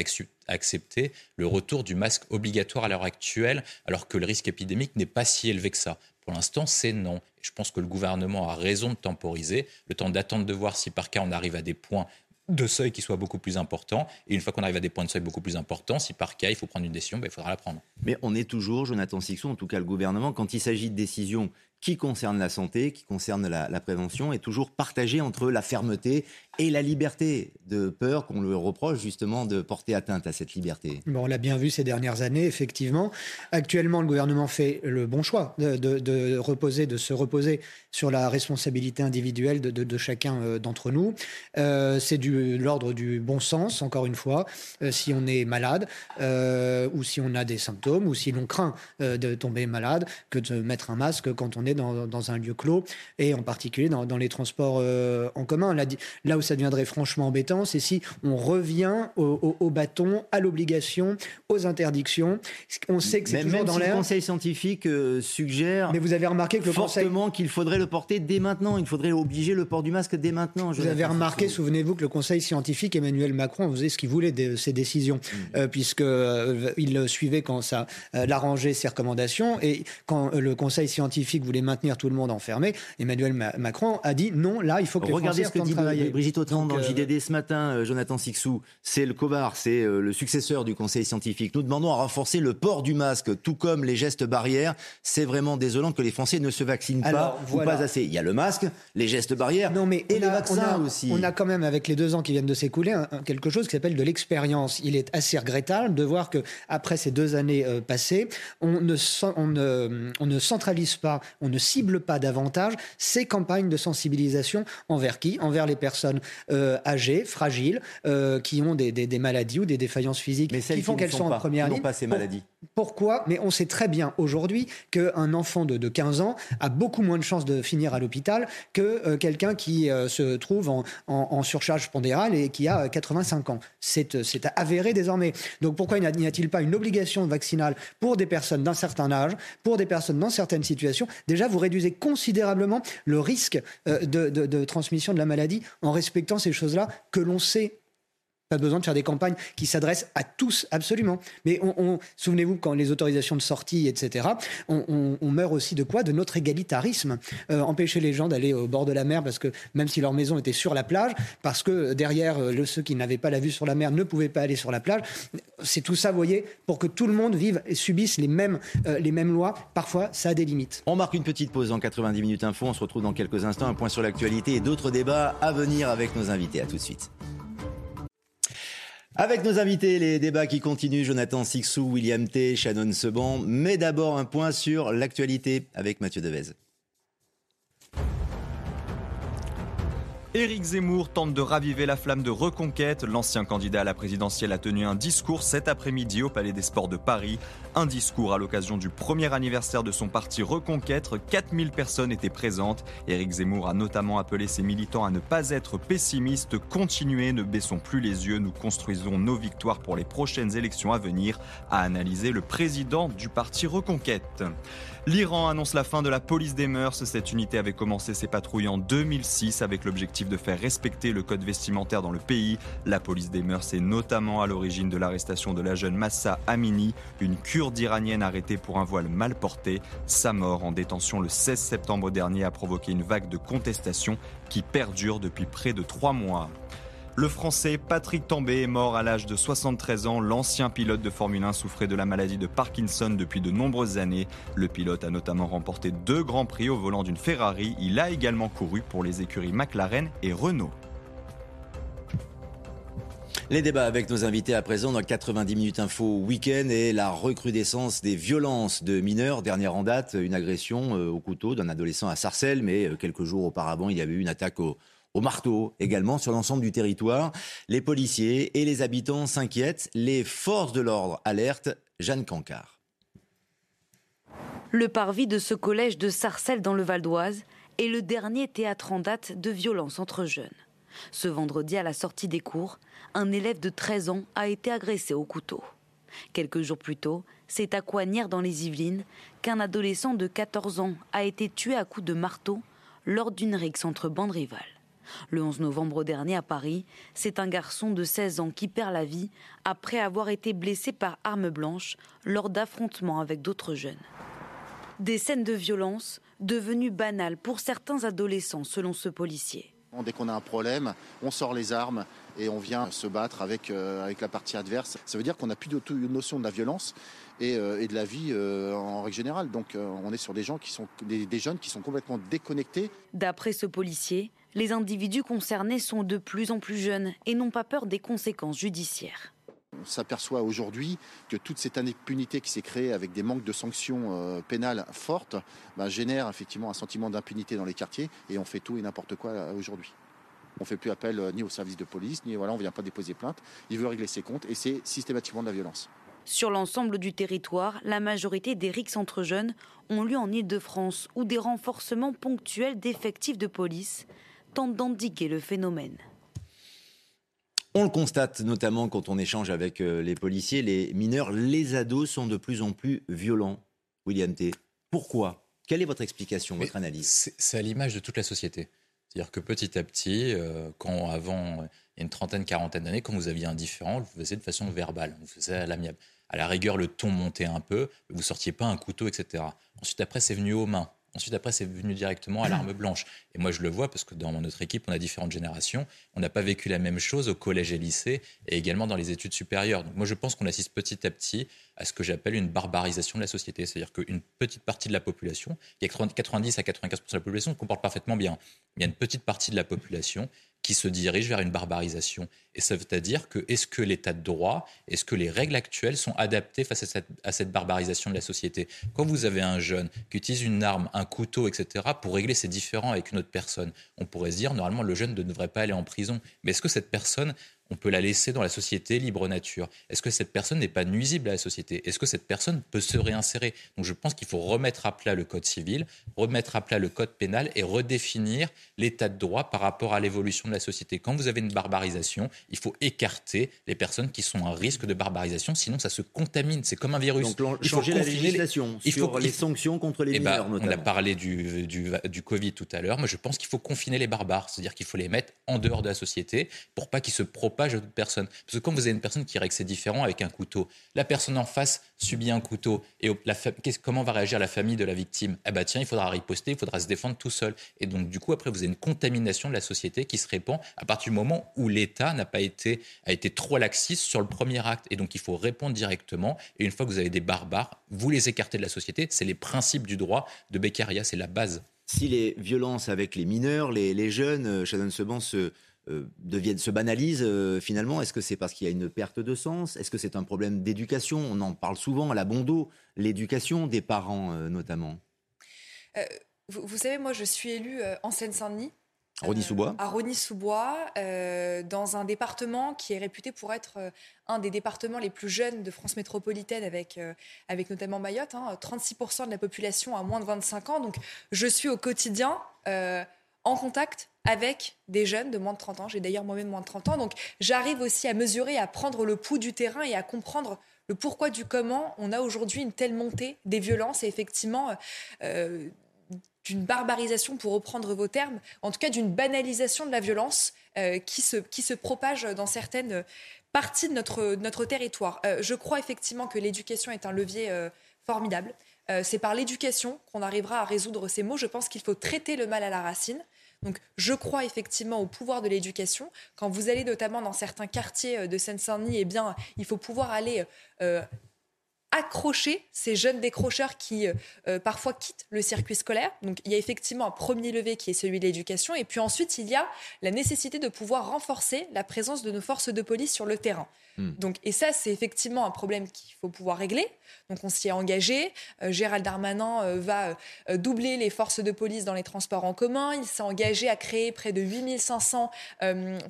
accepter le retour du masque obligatoire à l'heure actuelle, alors que le risque épidémique n'est pas si élevé que ça? Pour l'instant, c'est non. je pense que le gouvernement a raison de temporiser, le temps d'attendre de voir si par cas on arrive à des points de seuil qui soient beaucoup plus importants. Et une fois qu'on arrive à des points de seuil beaucoup plus importants, si par cas il faut prendre une décision, ben, il faudra la prendre. Mais on est toujours, Jonathan Sixon, en tout cas le gouvernement, quand il s'agit de décisions qui concernent la santé, qui concernent la, la prévention, est toujours partagé entre la fermeté et la liberté, de peur qu'on le reproche justement de porter atteinte à cette liberté. Bon, on l'a bien vu ces dernières années, effectivement. Actuellement, le gouvernement fait le bon choix de, reposer, de se reposer sur la responsabilité individuelle de, chacun euh, d'entre nous. Euh, c'est de l'ordre du bon sens, encore une fois. Euh, si on est malade, ou si on a des symptômes, ou si l'on craint de tomber malade, que de mettre un masque quand on est dans, un lieu clos, et en particulier dans, les transports en commun. Là, là ça deviendrait franchement embêtant, c'est si on revient au, bâton, à l'obligation, aux interdictions. On sait que c'est toujours dans l'air. Le Conseil scientifique euh, suggère. Mais vous avez remarqué que le fortement qu'il faudrait le porter dès maintenant. Il faudrait obliger le port du masque dès maintenant. Vous avez remarqué, souvenez-vous, que le Conseil scientifique, Emmanuel Macron, faisait ce qu'il voulait de ses décisions, mm. euh, puisque euh, il suivait quand ça l'arrangeait ses recommandations, et quand le Conseil scientifique voulait maintenir tout le monde enfermé, Emmanuel Macron a dit non, là, il faut que les Regardez Français ce que dit Brigitte autant dans le JDD ce matin, euh, Jonathan Sixou, c'est le COVAR, c'est euh, le successeur du Conseil scientifique. Nous demandons à renforcer le port du masque, tout comme les gestes barrières. C'est vraiment désolant que les Français ne se vaccinent pas ou pas assez. Il y a le masque, les gestes barrières non, mais et les vaccins aussi. On a quand même, avec les deux ans qui viennent de s'écouler, quelque chose qui s'appelle de l'expérience. Il est assez regrettable de voir que après ces deux années euh, passées, on ne, on, ne, on ne centralise pas, on ne cible pas davantage ces campagnes de sensibilisation envers qui? Envers les personnes euh, âgées, fragiles, euh, qui ont des, maladies ou des défaillances physiques qui font qu'elles sont en première ligne. pas ces maladies. Pourquoi? Mais on sait très bien aujourd'hui qu'un enfant de, 15 ans a beaucoup moins de chances de finir à l'hôpital que euh, quelqu'un qui se trouve en, surcharge pondérale et qui a 85 ans. C'est avéré désormais. Donc pourquoi n'y a-t-il pas une obligation vaccinale pour des personnes d'un certain âge, pour des personnes dans certaines situations? Déjà, vous réduisez considérablement le risque de transmission de la maladie en respectant ces choses-là que l'on sait pas besoin de faire des campagnes qui s'adressent à tous, absolument. Mais on, souvenez-vous, quand les autorisations de sortie, etc., on, meurt aussi de quoi? De notre égalitarisme. Euh, empêcher les gens d'aller au bord de la mer, parce que même si leur maison était sur la plage, parce que derrière, euh, ceux qui n'avaient pas la vue sur la mer ne pouvaient pas aller sur la plage. C'est tout ça, vous voyez, pour que tout le monde vive et subisse les mêmes, euh, les mêmes lois. Parfois, ça a des limites. On marque une petite pause en 90 minutes info. On se retrouve dans quelques instants. Un point sur l'actualité et d'autres débats à venir avec nos invités. À tout de suite. Avec nos invités, les débats qui continuent, Jonathan Sixou, William T, Shannon Seban, mais d'abord un point sur l'actualité avec Mathieu Devez. Éric Zemmour tente de raviver la flamme de reconquête. L'ancien candidat à la présidentielle a tenu un discours cet après-midi au Palais des Sports de Paris. Un discours à l'occasion du premier anniversaire de son parti Reconquête. 4000 personnes étaient présentes. Éric Zemmour a notamment appelé ses militants à ne pas être pessimistes. Continuez, ne baissons plus les yeux. Nous construisons nos victoires pour les prochaines élections à venir, a analysé le président du parti Reconquête. L'Iran annonce la fin de la police des mœurs. Cette unité avait commencé ses patrouilles en 2006 avec l'objectif de faire respecter le code vestimentaire dans le pays. La police des mœurs est notamment à l'origine de l'arrestation de la jeune Massa Amini, une kurde iranienne arrêtée pour un voile mal porté. Sa mort en détention le 16 septembre dernier a provoqué une vague de contestation qui perdure depuis près de trois mois. Le Français Patrick Tambay est mort à l'âge de 73 ans. L'ancien pilote de Formule 1 souffrait de la maladie de Parkinson depuis de nombreuses années. Le pilote a notamment remporté deux grands prix au volant d'une Ferrari. Il a également couru pour les écuries McLaren et Renault. Les débats avec nos invités à présent dans 90 minutes info week-end et la recrudescence des violences de mineurs. Dernière en date, une agression euh, au couteau d'un adolescent à Sarcelles, mais euh, quelques jours auparavant, il y avait eu une attaque au, au marteau également sur l'ensemble du territoire. Les policiers et les habitants s'inquiètent. Les forces de l'ordre alertent. Jeanne Cancard. Le parvis de ce collège de Sarcelles dans le Val d'Oise est le dernier théâtre en date de violence entre jeunes. Ce vendredi, à la sortie des cours, un élève de 13 ans a été agressé au couteau. Quelques jours plus tôt, c'est à Coignères dans les Yvelines qu'un adolescent de 14 ans a été tué à coups de marteau lors d'une rixe entre bandes rivales. Le 11 novembre dernier à Paris, c'est un garçon de 16 ans qui perd la vie après avoir été blessé par arme blanche lors d'affrontements avec d'autres jeunes. Des scènes de violence devenues banales pour certains adolescents selon ce policier. Dès qu'on a un problème, on sort les armes et on vient se battre avec, euh, avec la partie adverse. Ça veut dire qu'on n'a plus de une notion de la violence et, euh, de la vie euh, en règle générale. Donc on est sur des gens qui sont des jeunes qui sont complètement déconnectés. D'après ce policier, les individus concernés sont de plus en plus jeunes et n'ont pas peur des conséquences judiciaires. On s'aperçoit aujourd'hui que toute cette impunité qui s'est créée avec des manques de sanctions pénales fortes bah, génère effectivement un sentiment d'impunité dans les quartiers et on fait tout et n'importe quoi aujourd'hui. On ne fait plus appel euh, ni au service de police, ni voilà, on ne vient pas déposer plainte. Il veut régler ses comptes et c'est systématiquement de la violence. Sur l'ensemble du territoire, la majorité des rixes entre jeunes ont lieu en Ile-de-France où des renforcements ponctuels d'effectifs de police tentent d'endiguer le phénomène. On le constate notamment quand on échange avec euh, les policiers, les mineurs, les ados sont de plus en plus violents. William T. Pourquoi? Quelle est votre explication, votre analyse? C'est à l'image de toute la société. C'est-à-dire que petit à petit, euh, quand avant il y a une trentaine, quarantaine d'années, quand vous aviez un différent, vous faisiez de façon verbale, vous faisiez à l'amiable. À la rigueur, le ton montait un peu, vous sortiez pas un couteau, etc. Ensuite, après, c'est venu aux mains. Ensuite, après, c'est venu directement à l'arme blanche. Et moi, je le vois parce que dans notre équipe, on a différentes générations. On n'a pas vécu la même chose au collège et lycée et également dans les études supérieures. Donc, moi, je pense qu'on assiste petit à petit à ce que j'appelle une barbarisation de la société. C'est-à-dire qu'une petite partie de la population, il y a 90 à 95% de la population qui comporte parfaitement bien. Il y a une petite partie de la population qui se dirige vers une barbarisation. Et ça veut dire que est-ce que l'état de droit, est-ce que les règles actuelles sont adaptées face à cette, à cette, barbarisation de la société? Quand vous avez un jeune qui utilise une arme, un couteau, etc., pour régler ses différends avec une autre personne, on pourrait se dire, normalement, le jeune ne devrait pas aller en prison. Mais est-ce que cette personne on peut la laisser dans la société libre nature Est-ce que cette personne n'est pas nuisible à la société? Est-ce que cette personne peut se réinsérer? Donc je pense qu'il faut remettre à plat le code civil, remettre à plat le code pénal et redéfinir l'état de droit par rapport à l'évolution de la société. Quand vous avez une barbarisation, il faut écarter les personnes qui sont à risque de barbarisation, sinon ça se contamine. C'est comme un virus. Donc il changer faut la législation il faut, les sanctions contre les eh ben, On a parlé du, du, du Covid tout à l'heure. Moi je pense qu'il faut confiner les barbares, c'est-à-dire qu'il faut les mettre en dehors de la société pour pas qu'ils se propagent de personne. Parce que quand vous avez une personne qui règle ses différents avec un couteau, la personne en face subit un couteau. Et la comment va réagir la famille de la victime? Eh bien, tiens, il faudra riposter, il faudra se défendre tout seul. Et donc, du coup, après, vous avez une contamination de la société qui se répand à partir du moment où l'État n'a pas été, a été trop laxiste sur le premier acte. Et donc, il faut répondre directement. Et une fois que vous avez des barbares, vous les écartez de la société. C'est les principes du droit de Beccaria, c'est la base. Si les violences avec les mineurs, les, les jeunes, euh, Shannon Seban, se euh, deviennent, se banalisent euh, finalement Est-ce que c'est parce qu'il y a une perte de sens? Est-ce que c'est un problème d'éducation? On en parle souvent à la bon dos, l'éducation des parents euh, notamment. Vous, savez, moi je suis élue en Seine-Saint-Denis. Rony-sous-Bois À Rony-sous-Bois, dans un département qui est réputé pour être un des départements les plus jeunes de France métropolitaine, avec, avec notamment Mayotte. 36% hein. de la population a moins de 25 ans. Donc je suis au quotidien en contact avec des jeunes de moins de 30 ans. J'ai d'ailleurs moi-même moins de 30 ans. Donc j'arrive aussi à mesurer, à prendre le pouls du terrain et à comprendre le pourquoi du comment on a aujourd'hui une telle montée des violences et effectivement euh, d'une barbarisation, pour reprendre vos termes, en tout cas d'une banalisation de la violence euh, qui, se, qui se propage dans certaines parties de notre, notre territoire. Euh, je crois effectivement que l'éducation est un levier formidable. C'est par l'éducation qu'on arrivera à résoudre ces maux. Je pense qu'il faut traiter le mal à la racine. Donc je crois effectivement au pouvoir de l'éducation. Quand vous allez notamment dans certains quartiers euh, de Seine-Saint-Denis, eh bien, il faut pouvoir aller euh, accrocher ces jeunes décrocheurs qui euh, parfois quittent le circuit scolaire. Donc il y a effectivement un premier levier qui est celui de l'éducation. Et puis ensuite, il y a la nécessité de pouvoir renforcer la présence de nos forces de police sur le terrain. Hmm. Donc, et ça, c'est effectivement un problème qu'il faut pouvoir régler. Donc, on s'y est engagé. Euh, Gérald Darmanin euh, va euh, doubler les forces de police dans les transports en commun. Il s'est engagé à créer près de 8500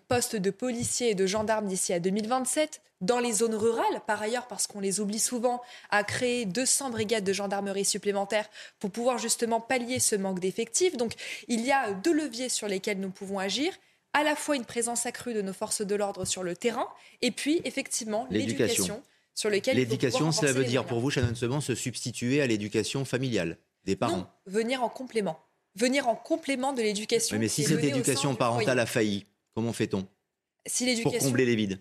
postes de policiers et de gendarmes d'ici à 2027 dans les zones rurales, par ailleurs, parce qu'on les oublie souvent, à créer 200 brigades de gendarmerie supplémentaires pour pouvoir justement pallier ce manque d'effectifs. Donc, il y a deux leviers sur lesquels nous pouvons agir à la fois une présence accrue de nos forces de l'ordre sur le terrain, et puis effectivement l'éducation sur lequel L'éducation, cela veut dire pour vous, Shannon Seban, se substituer à l'éducation familiale des parents non, venir en complément. Venir en complément de l'éducation. mais si cette éducation parentale a failli, comment fait-on si Pour combler les vides?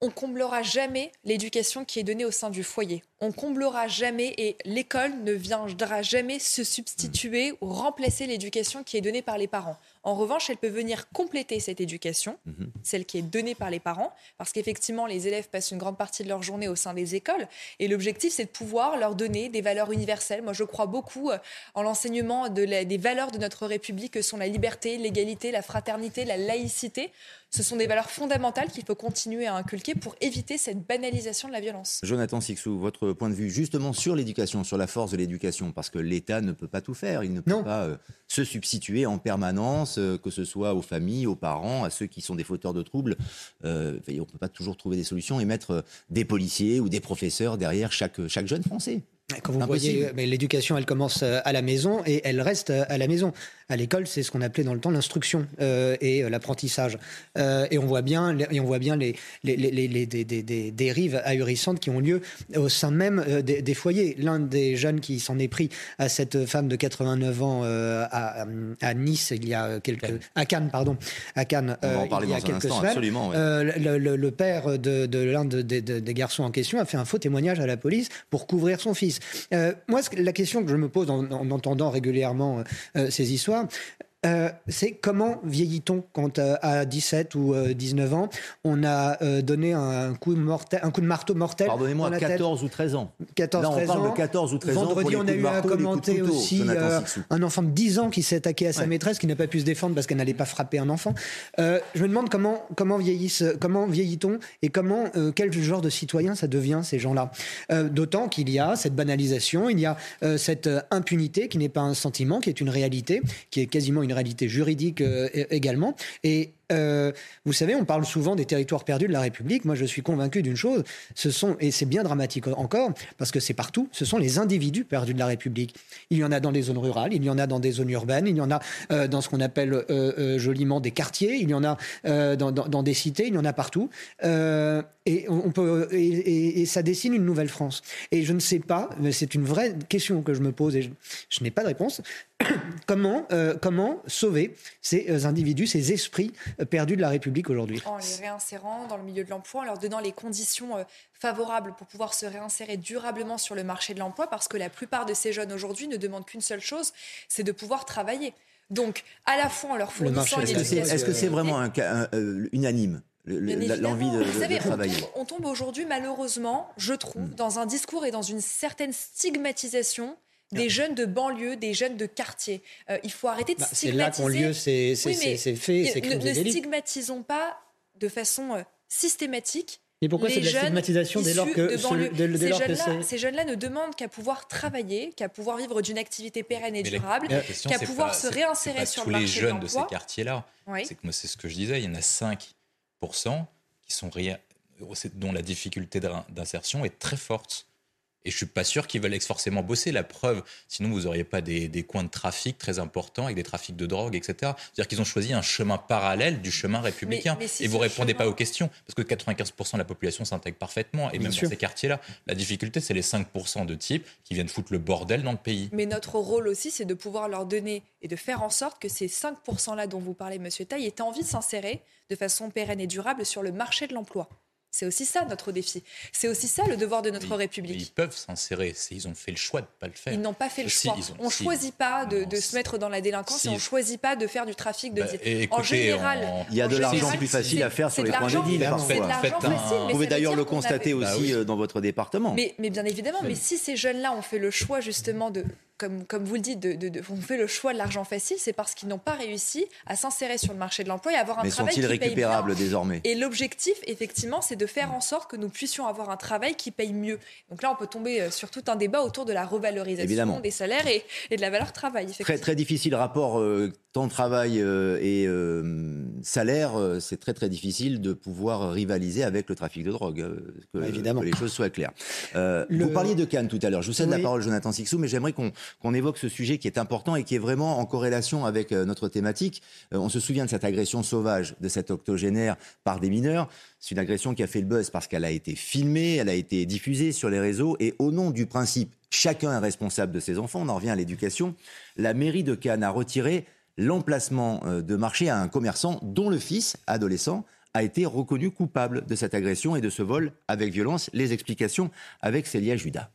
On comblera jamais l'éducation qui est donnée au sein du foyer. On comblera jamais et l'école ne viendra jamais se substituer ou remplacer l'éducation qui est donnée par les parents. En revanche, elle peut venir compléter cette éducation, mhm. celle qui est donnée par les parents, parce qu'effectivement, les élèves passent une grande partie de leur journée au sein des écoles. Et l'objectif, c'est de pouvoir leur donner des valeurs universelles. Moi, je crois beaucoup euh, en l'enseignement des valeurs de notre République, que sont la liberté, l'égalité, la fraternité, la laïcité. Ce sont des valeurs fondamentales qu'il faut continuer à inculquer pour éviter cette banalisation de la violence. Jonathan Sixou, votre point de vue justement sur l'éducation, sur la force de l'éducation, parce que l'État ne peut pas tout faire, il ne peut pas euh, se substituer en permanence, euh, que ce soit aux familles, aux parents, à ceux qui sont des fauteurs de troubles. Euh, on ne peut pas toujours trouver des solutions et mettre des policiers ou des professeurs derrière chaque, chaque jeune Français. Quand vous voyez, mais l'éducation, elle commence à la maison et elle reste à la maison à l'école, c'est ce qu'on appelait dans le temps l'instruction euh, et euh, l'apprentissage. Euh, et on voit bien, et on voit bien les, les, les, les des, des, des, dérives ahurissantes qui ont lieu au sein même des, des, foyers. L'un des jeunes qui s'en est pris à cette femme de 89 ans à, à, Nice, il y a quelques à Cannes, pardon, à Cannes, il y a quelques instant, semaines. Le, le, le, père de, de l'un des garçons en question a fait un faux témoignage à la police pour couvrir son fils. moi, la question que je me pose en, en entendant régulièrement ces histoires Så euh, c'est comment vieillit-on quand euh, à 17 ou 19 euh, ans, on a donné un coup, mortel, un coup de marteau mortel Pardonnez-moi, 14 ou 13 ans. 14, Là, on parle de 14 ou 13 Vendredi, ans. Vendredi, on a eu à commenter aussi un enfant de 10 ans qui s'est attaqué à sa maîtresse, qui n'a pas pu se défendre parce qu'elle n'allait pas frapper un enfant. je me demande comment, comment, vieillissent, comment vieillit-on et comment, quel genre de citoyen ça devient, ces gens-là? D'autant qu'il y a cette banalisation, il y a cette impunité qui n'est pas un sentiment, qui est une réalité, qui est quasiment une réalité juridique euh, également. Et euh, vous savez, on parle souvent des territoires perdus de la République. Moi, je suis convaincu d'une chose, ce sont, et c'est bien dramatique encore, parce que c'est partout, ce sont les individus perdus de la République. Il y en a dans les zones rurales, il y en a dans des zones urbaines, il y en a euh, dans ce qu'on appelle euh, joliment des quartiers, il y en a dans, des cités, il y en a partout. et, ça dessine une nouvelle France. Et je ne sais pas, mais c'est une vraie question que je me pose et je, n'ai pas de réponse. comment sauver ces individus, ces esprits perdus de la République aujourd'hui En les réinsérant dans le milieu de l'emploi, en leur donnant les conditions euh, favorables pour pouvoir se réinsérer durablement sur le marché de l'emploi, parce que la plupart de ces jeunes aujourd'hui ne demandent qu'une seule chose, c'est de pouvoir travailler. Donc, à la fois en leur fournissant une Est-ce que c'est vraiment un cas euh, unanime l'envie de, travailler. On tombe, aujourd'hui, malheureusement, je trouve, hmm. dans un discours et dans une certaine stigmatisation des jeunes de banlieue, des jeunes de quartier. Euh, il faut arrêter de bah, stigmatiser. C'est là qu'ont lieu ces, ces, ces, faits, ces crimes Ne, ne stigmatisons pas de façon euh, systématique mais pourquoi c'est de la stigmatisation dès lors que, de de, ces jeunes-là ces jeunes ne demandent qu'à pouvoir travailler, qu'à pouvoir vivre d'une activité pérenne et durable, qu'à pouvoir se réinsérer sur le marché tous les jeunes de ces quartiers-là. C'est C'est ce que je disais, il y en a 5% qui sont dont la difficulté d'insertion est très forte. Et je suis pas sûr qu'ils veulent forcément bosser. La preuve, sinon vous n'auriez pas des, coins de trafic très importants avec des trafics de drogue, etc. C'est-à-dire qu'ils ont choisi un chemin parallèle du chemin républicain. et vous répondez pas aux questions parce que 95% de la population s'intègre parfaitement. Et même dans ces quartiers-là, la difficulté, c'est les 5% de types qui viennent foutre le bordel dans le pays. Mais notre rôle aussi, c'est de pouvoir leur donner et de faire en sorte que ces 5%-là dont vous parlez, Monsieur Taille, aient envie de s'insérer de façon pérenne et durable sur le marché de l'emploi. C'est aussi ça notre défi. C'est aussi ça le devoir de notre République. Ils peuvent s'insérer. Ils ont fait le choix de ne pas le faire. Ils n'ont pas fait le choix. on ne choisit pas de, se mettre dans la délinquance et on ne choisit pas de faire du trafic de bah, En général, il y a de l'argent plus facile à faire sur les points de deal. Vous pouvez d'ailleurs le constater aussi bah euh, dans votre département. Mais, bien évidemment, mais si ces jeunes-là ont fait le choix justement de comme, comme vous le dites, de, de, on fait le choix de l'argent facile, c'est parce qu'ils n'ont pas réussi à s'insérer sur le marché de l'emploi et avoir un Mais travail sont-ils récupérables désormais? Et l'objectif, effectivement, c'est de faire en sorte que nous puissions avoir un travail qui paye mieux. Donc là, on peut tomber euh, sur tout un débat autour de la revalorisation des salaires et, et, de la valeur travail. Très, très difficile rapport euh, temps de travail euh, et salaire. c'est très très difficile de pouvoir rivaliser avec le trafic de drogue. Que, Évidemment. que les choses soient claires. Vous parliez de Cannes tout à l'heure. Je vous cède la parole, Jonathan Sixou, mais j'aimerais qu'on qu'on évoque ce sujet qui est important et qui est vraiment en corrélation avec euh, notre thématique. Euh, on se souvient de cette agression sauvage de cet octogénaire par des mineurs. C'est une agression qui a fait le buzz parce qu'elle a été filmée, elle a été diffusée sur les réseaux et au nom du principe chacun est responsable de ses enfants, on en revient à l'éducation, la mairie de Cannes a retiré l'emplacement euh, de marché à un commerçant dont le fils, adolescent, a été reconnu coupable de cette agression et de ce vol avec violence. Les explications avec Célia Judas.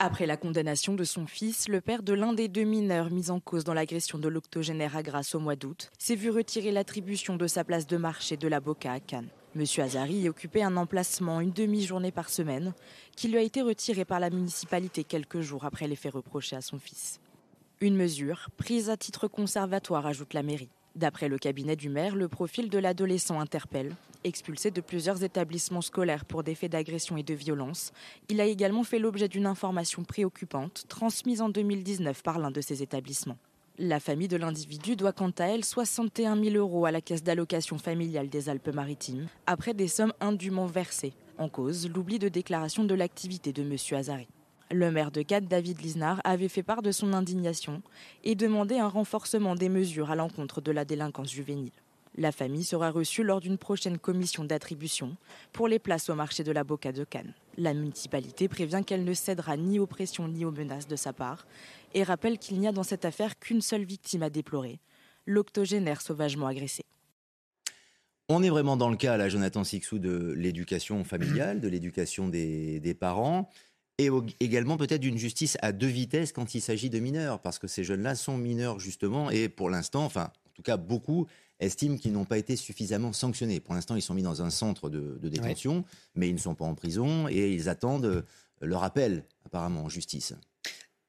Après la condamnation de son fils, le père de l'un des deux mineurs mis en cause dans l'agression de l'octogénaire à Grasse au mois d'août s'est vu retirer l'attribution de sa place de marché de la Boca à Cannes. Monsieur Azari occupait un emplacement une demi-journée par semaine qui lui a été retiré par la municipalité quelques jours après les faits à son fils. Une mesure prise à titre conservatoire, ajoute la mairie. D'après le cabinet du maire, le profil de l'adolescent interpelle. Expulsé de plusieurs établissements scolaires pour des faits d'agression et de violence, il a également fait l'objet d'une information préoccupante transmise en 2019 par l'un de ces établissements. La famille de l'individu doit quant à elle 61 000 euros à la caisse d'allocation familiale des Alpes-Maritimes, après des sommes indûment versées. En cause, l'oubli de déclaration de l'activité de M. Azari. Le maire de Cannes, David Lisnard, avait fait part de son indignation et demandé un renforcement des mesures à l'encontre de la délinquance juvénile. La famille sera reçue lors d'une prochaine commission d'attribution pour les places au marché de la Boca de Cannes. La municipalité prévient qu'elle ne cédera ni aux pressions ni aux menaces de sa part et rappelle qu'il n'y a dans cette affaire qu'une seule victime à déplorer, l'octogénaire sauvagement agressé. On est vraiment dans le cas, là, Jonathan Sixou, de l'éducation familiale, de l'éducation des parents et également peut-être d'une justice à deux vitesses quand il s'agit de mineurs, parce que ces jeunes-là sont mineurs justement, et pour l'instant, enfin, en tout cas beaucoup estiment qu'ils n'ont pas été suffisamment sanctionnés. Pour l'instant, ils sont mis dans un centre de, détention, mais ils ne sont pas en prison, et ils attendent leur appel, apparemment, en justice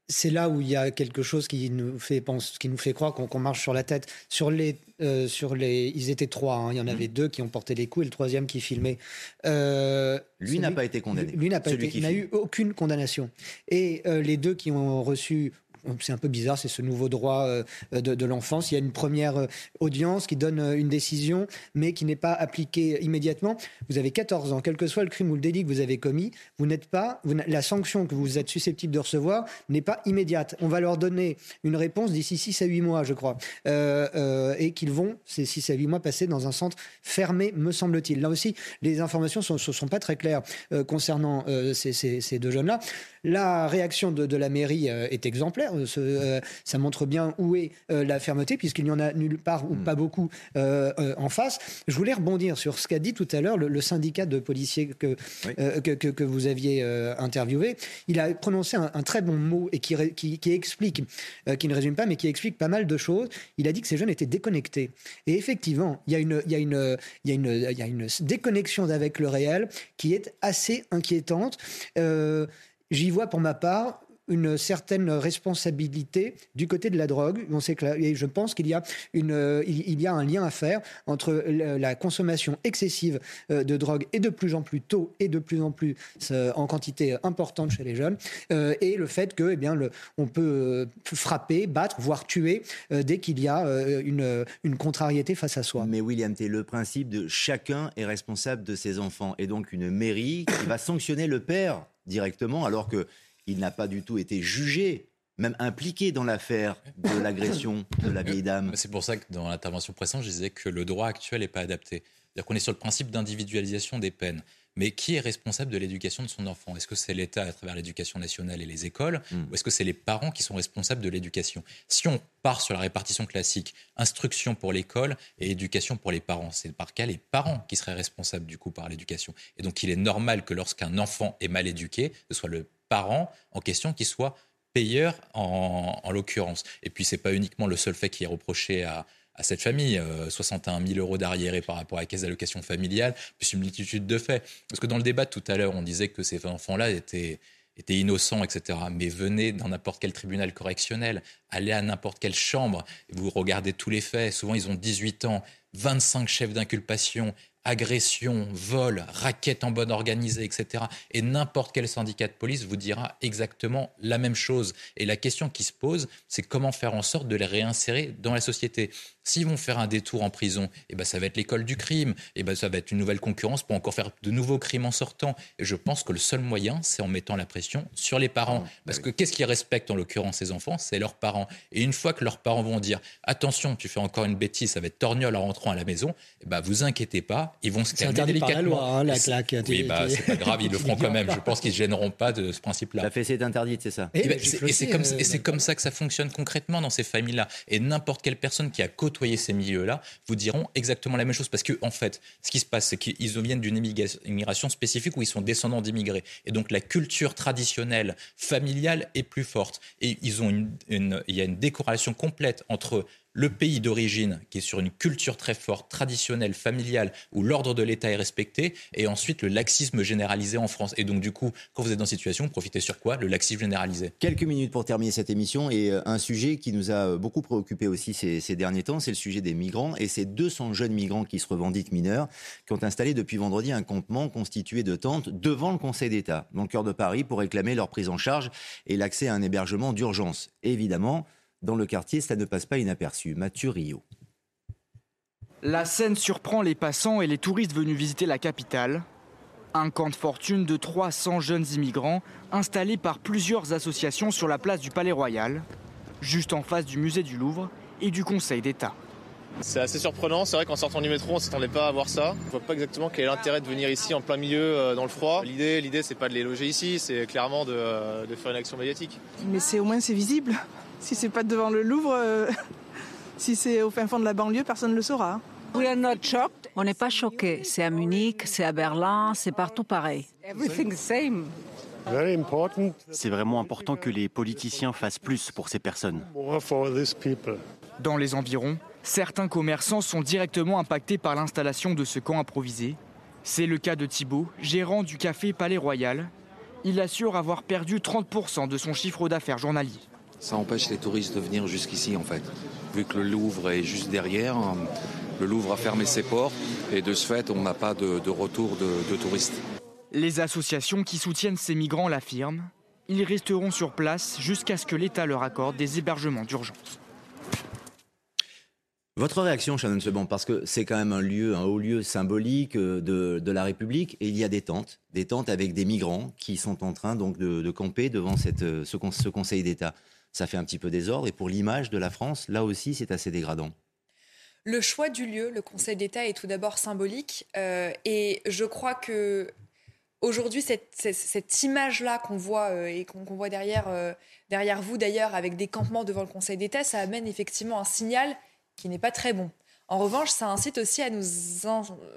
c'est là où il y a quelque chose qui nous fait, pense, qui nous fait croire qu'on marche sur la tête. Sur les, euh, sur les, ils étaient trois. Hein. Il y en avait mmh. deux qui ont porté les coups et le troisième qui filmait. Euh, lui n'a pas été condamné. Lui n'a pas été. Il n'a eu aucune condamnation. Et euh, les deux qui ont reçu c'est un peu bizarre, c'est ce nouveau droit euh, de, l'enfance. Il y a une première euh, audience qui donne euh, une décision, mais qui n'est pas appliquée immédiatement. Vous avez 14 ans, quel que soit le crime ou le délit que vous avez commis, vous n'êtes pas, la sanction que vous êtes susceptible de recevoir n'est pas immédiate. On va leur donner une réponse d'ici 6 à 8 mois, je crois, et qu'ils vont, ces 6 à 8 mois, passer dans un centre fermé, me semble-t-il. Là aussi, les informations ne sont, pas très claires concernant ces, deux jeunes-là. La réaction de la mairie est exemplaire euh, euh, ça montre bien où est euh, la fermeté, puisqu'il n'y en a nulle part ou hmm. pas beaucoup en face. Je voulais rebondir sur ce qu'a dit tout à l'heure le, syndicat de policiers que, que, vous aviez interviewé. Il a prononcé un, très bon mot et qui, qui, explique, qui ne résume pas, mais qui explique pas mal de choses. Il a dit que ces jeunes étaient déconnectés. Et effectivement, il y a une, il y a une, il y a une, il y a une déconnexion avec le réel qui est assez inquiétante. J'y vois pour ma part une certaine responsabilité du côté de la drogue. On sait que je pense qu'il y a il y a un lien à faire entre la consommation excessive euh, de drogue et de plus en plus tôt et de plus en plus euh, en quantité importante chez les jeunes euh, et le fait que, eh bien, on peut frapper, battre, voire tuer dès qu'il y a une, une contrariété face à soi. Mais William, c'est le principe de chacun est responsable de ses enfants et donc une mairie qui va sanctionner le père directement alors que il n'a pas du tout été jugé même impliqué dans l'affaire de l'agression de la vieille dame. C'est pour ça que dans l'intervention précédente, je disais que le droit actuel n'est pas adapté. C'est-à-dire qu'on est sur le principe d'individualisation des peines. Mais qui est responsable de l'éducation de son enfant? Est-ce que c'est l'État à travers l'éducation nationale et les écoles? Hmm. Ou est-ce que c'est les parents qui sont responsables de l'éducation? Si on part sur la répartition classique, instruction pour l'école et éducation pour les parents, c'est par cas les parents qui seraient responsables du coup par l'éducation. Et donc il est normal que lorsqu'un enfant est mal éduqué, ce soit le parents en question qui soient payeurs en, l'occurrence. Et puis, ce n'est pas uniquement le seul fait qui est reproché à, cette famille, 61 euh, 000 euros d'arriéré par rapport à la caisse d'allocation familiale, plus une multitude de faits. Parce que dans le débat tout à l'heure, on disait que ces enfants-là étaient, étaient innocents, etc. Mais venez dans n'importe quel tribunal correctionnel, allez à n'importe quelle chambre, vous regardez tous les faits. Souvent, ils ont 18 ans, 25 chefs d'inculpation, agression, vol, raquette en bonne organisée, etc. Et n'importe quel syndicat de police vous dira exactement la même chose. Et la question qui se pose, c'est comment faire en sorte de les réinsérer dans la société. S'ils vont faire un détour en prison, eh ben ça va être l'école du crime, eh ben ça va être une nouvelle concurrence pour encore faire de nouveaux crimes en sortant. Et je pense que le seul moyen, c'est en mettant la pression sur les parents. Ah, Parce bah que qu'est-ce qu'ils respectent en l'occurrence ces enfants? C'est leurs parents. Et une fois que leurs parents vont dire attention, tu fais encore une bêtise, ça va être torgnole en rentrant à la maison, eh ben vous inquiétez pas, ils vont se calmer délicatement. la loi, hein, la claque. Oui, bah, c'est pas grave, ils le feront quand même. Je pense qu'ils ne gêneront pas de ce principe-là. La fessée est interdite, c'est ça. Et, et c'est comme, euh, comme ça que ça fonctionne concrètement dans ces familles-là. Et n'importe quelle personne qui a côtoyé ces milieux-là vous diront exactement la même chose. Parce que, en fait, ce qui se passe, c'est qu'ils viennent d'une immigration spécifique où ils sont descendants d'immigrés. Et donc, la culture traditionnelle, familiale est plus forte. Et ils ont une, il y a une décorrélation complète entre le pays d'origine, qui est sur une culture très forte, traditionnelle, familiale, où l'ordre de l'État est respecté, et ensuite le laxisme généralisé en France. Et donc, du coup, quand vous êtes dans cette situation, profitez sur quoi? Le laxisme généralisé. Quelques minutes pour terminer cette émission, et euh, un sujet qui nous a beaucoup préoccupé aussi ces, ces derniers temps, c'est le sujet des migrants, et ces 200 jeunes migrants qui se revendiquent mineurs, qui ont installé depuis vendredi un campement constitué de tentes devant le Conseil d'État, dans le cœur de Paris, pour réclamer leur prise en charge et l'accès à un hébergement d'urgence. Évidemment, dans le quartier, ça ne passe pas inaperçu. Mathieu Rio. La scène surprend les passants et les touristes venus visiter la capitale. Un camp de fortune de 300 jeunes immigrants installé par plusieurs associations sur la place du Palais Royal, juste en face du musée du Louvre et du Conseil d'État. C'est assez surprenant, c'est vrai qu'en sortant du métro, on ne s'attendait pas à voir ça. On ne voit pas exactement quel est l'intérêt de venir ici en plein milieu euh, dans le froid. L'idée, l'idée, c'est pas de les loger ici, c'est clairement de, euh, de, faire une action médiatique. Mais c'est au moins c'est visible. Si c'est pas devant le Louvre, euh, si c'est au fin fond de la banlieue, personne ne le saura. On n'est pas choqués. C'est à Munich, c'est à Berlin, c'est partout pareil. C'est vraiment important que les politiciens fassent plus pour ces personnes. Dans les environs, certains commerçants sont directement impactés par l'installation de ce camp improvisé. C'est le cas de Thibault, gérant du café Palais Royal. Il assure avoir perdu 30% de son chiffre d'affaires journalier. Ça empêche les touristes de venir jusqu'ici en fait. Vu que le Louvre est juste derrière, le Louvre a fermé ses portes et de ce fait on n'a pas de, retour de, de touristes. Les associations qui soutiennent ces migrants l'affirment. Ils resteront sur place jusqu'à ce que l'État leur accorde des hébergements d'urgence. Votre réaction, Shannon Seban, parce que c'est quand même un lieu, un haut lieu symbolique euh, de, la République, et il y a des tentes, des tentes avec des migrants qui sont en train donc de, camper devant cette, euh, ce, ce Conseil d'État ça fait un petit peu désordre. Et pour l'image de la France, là aussi, c'est assez dégradant. Le choix du lieu, le Conseil d'État, est tout d'abord symbolique. Euh, et je crois que aujourd'hui, cette, image-là qu'on voit euh, et qu'on voit derrière, euh, derrière vous, d'ailleurs, avec des campements devant le Conseil d'État, ça amène effectivement un signal qui n'est pas très bon. En revanche, ça incite aussi à nous,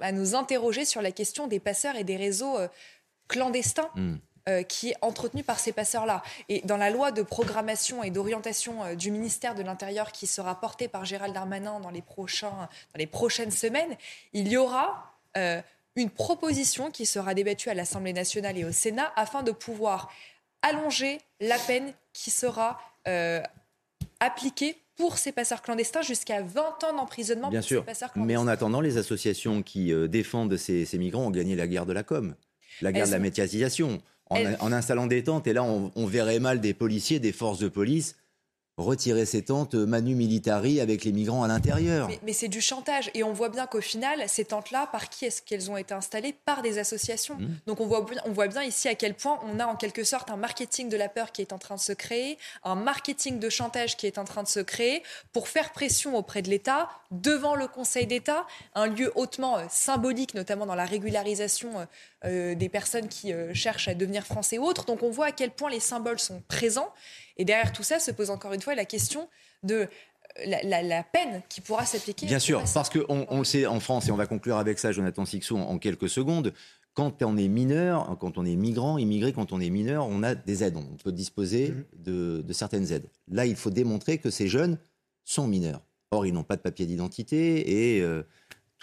à nous interroger sur la question des passeurs et des réseaux clandestins. Hmm. Euh, qui est entretenu par ces passeurs-là. Et dans la loi de programmation et d'orientation euh, du ministère de l'Intérieur qui sera portée par Gérald Darmanin dans les, prochains, dans les prochaines semaines, il y aura euh, une proposition qui sera débattue à l'Assemblée nationale et au Sénat afin de pouvoir allonger la peine qui sera appliquée pour ces passeurs clandestins jusqu'à 20 ans d'emprisonnement Bien pour sûr. ces passeurs clandestins. Mais en attendant, les associations qui défendent ces, ces, migrants ont gagné la guerre de la com, la guerre de la médiatisation en, installant des tentes. Et là, on, on, verrait mal des policiers, des forces de police retirer ces tentes manu militari avec les migrants à l'intérieur. Mais, c'est du chantage. Et on voit bien qu'au final, ces tentes-là, par qui est-ce qu'elles ont été installées? Par des associations. Mmh. Donc on voit, on voit bien ici à quel point on a en quelque sorte un marketing de la peur qui est en train de se créer, un marketing de chantage qui est en train de se créer pour faire pression auprès de l'État, devant le Conseil d'État, un lieu hautement euh, symbolique, notamment dans la régularisation euh, euh, des personnes qui cherchent à devenir français ou autres. Donc on voit à quel point les symboles sont présents. Et derrière tout ça se pose encore une fois la question de euh, la, peine qui pourra s'appliquer. Bien sûr, parce qu'on on le sait en France, et on va conclure avec ça, Jonathan Sixou, en, quelques secondes, quand on est mineur, quand on est migrant, immigré, quand on est mineur, on a des aides. On peut disposer mmh. de, certaines aides. Là, il faut démontrer que ces jeunes sont mineurs. Or, ils n'ont pas de papier d'identité et euh,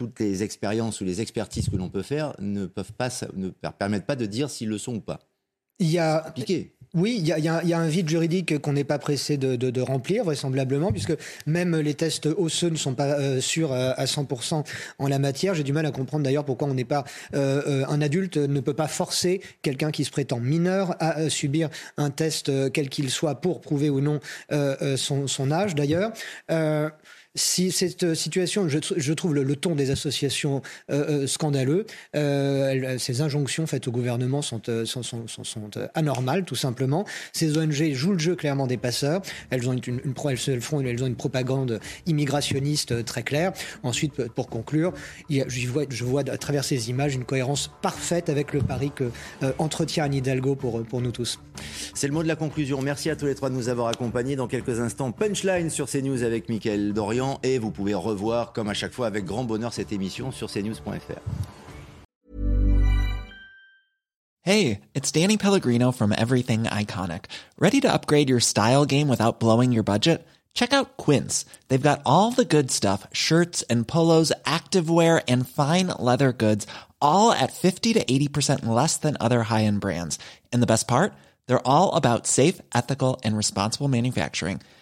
toutes les expériences ou les expertises que l'on peut faire ne peuvent pas, ne permettent pas de dire s'ils le sont ou pas. Il y a, Oui, il y, y, a un vide juridique qu'on n'est pas pressé de, de, de, remplir, vraisemblablement, puisque même les tests osseux ne sont pas euh, sûrs à 100% en la matière. J'ai du mal à comprendre d'ailleurs pourquoi on n'est pas euh, euh, un adulte ne peut pas forcer quelqu'un qui se prétend mineur à subir un test quel qu'il soit pour prouver ou non son, son, âge d'ailleurs si cette euh, situation, je, trouve le, ton des associations euh, euh scandaleux, euh, ces injonctions faites au gouvernement sont, euh, anormales, tout simplement. Ces ONG jouent le jeu clairement des passeurs. Elles ont une, elles font, elles ont une propagande immigrationniste très claire. Ensuite, pour conclure, je, vois, à travers ces images une cohérence parfaite avec le pari que entretient Anne Hidalgo pour, pour nous tous. C'est le mot de la conclusion. Merci à tous les trois de nous avoir accompagnés. Dans quelques instants, punchline sur CNews avec Mickaël Dorian et vous pouvez revoir, comme à chaque fois, avec grand bonheur cette émission sur cnews.fr. Hey, it's Danny Pellegrino from Everything Iconic. Ready to upgrade your style game without blowing your budget? Check out Quince. They've got all the good stuff shirts and polos, activewear, and fine leather goods, all at 50 to 80% less than other high end brands. And the best part? They're all about safe, ethical, and responsible manufacturing.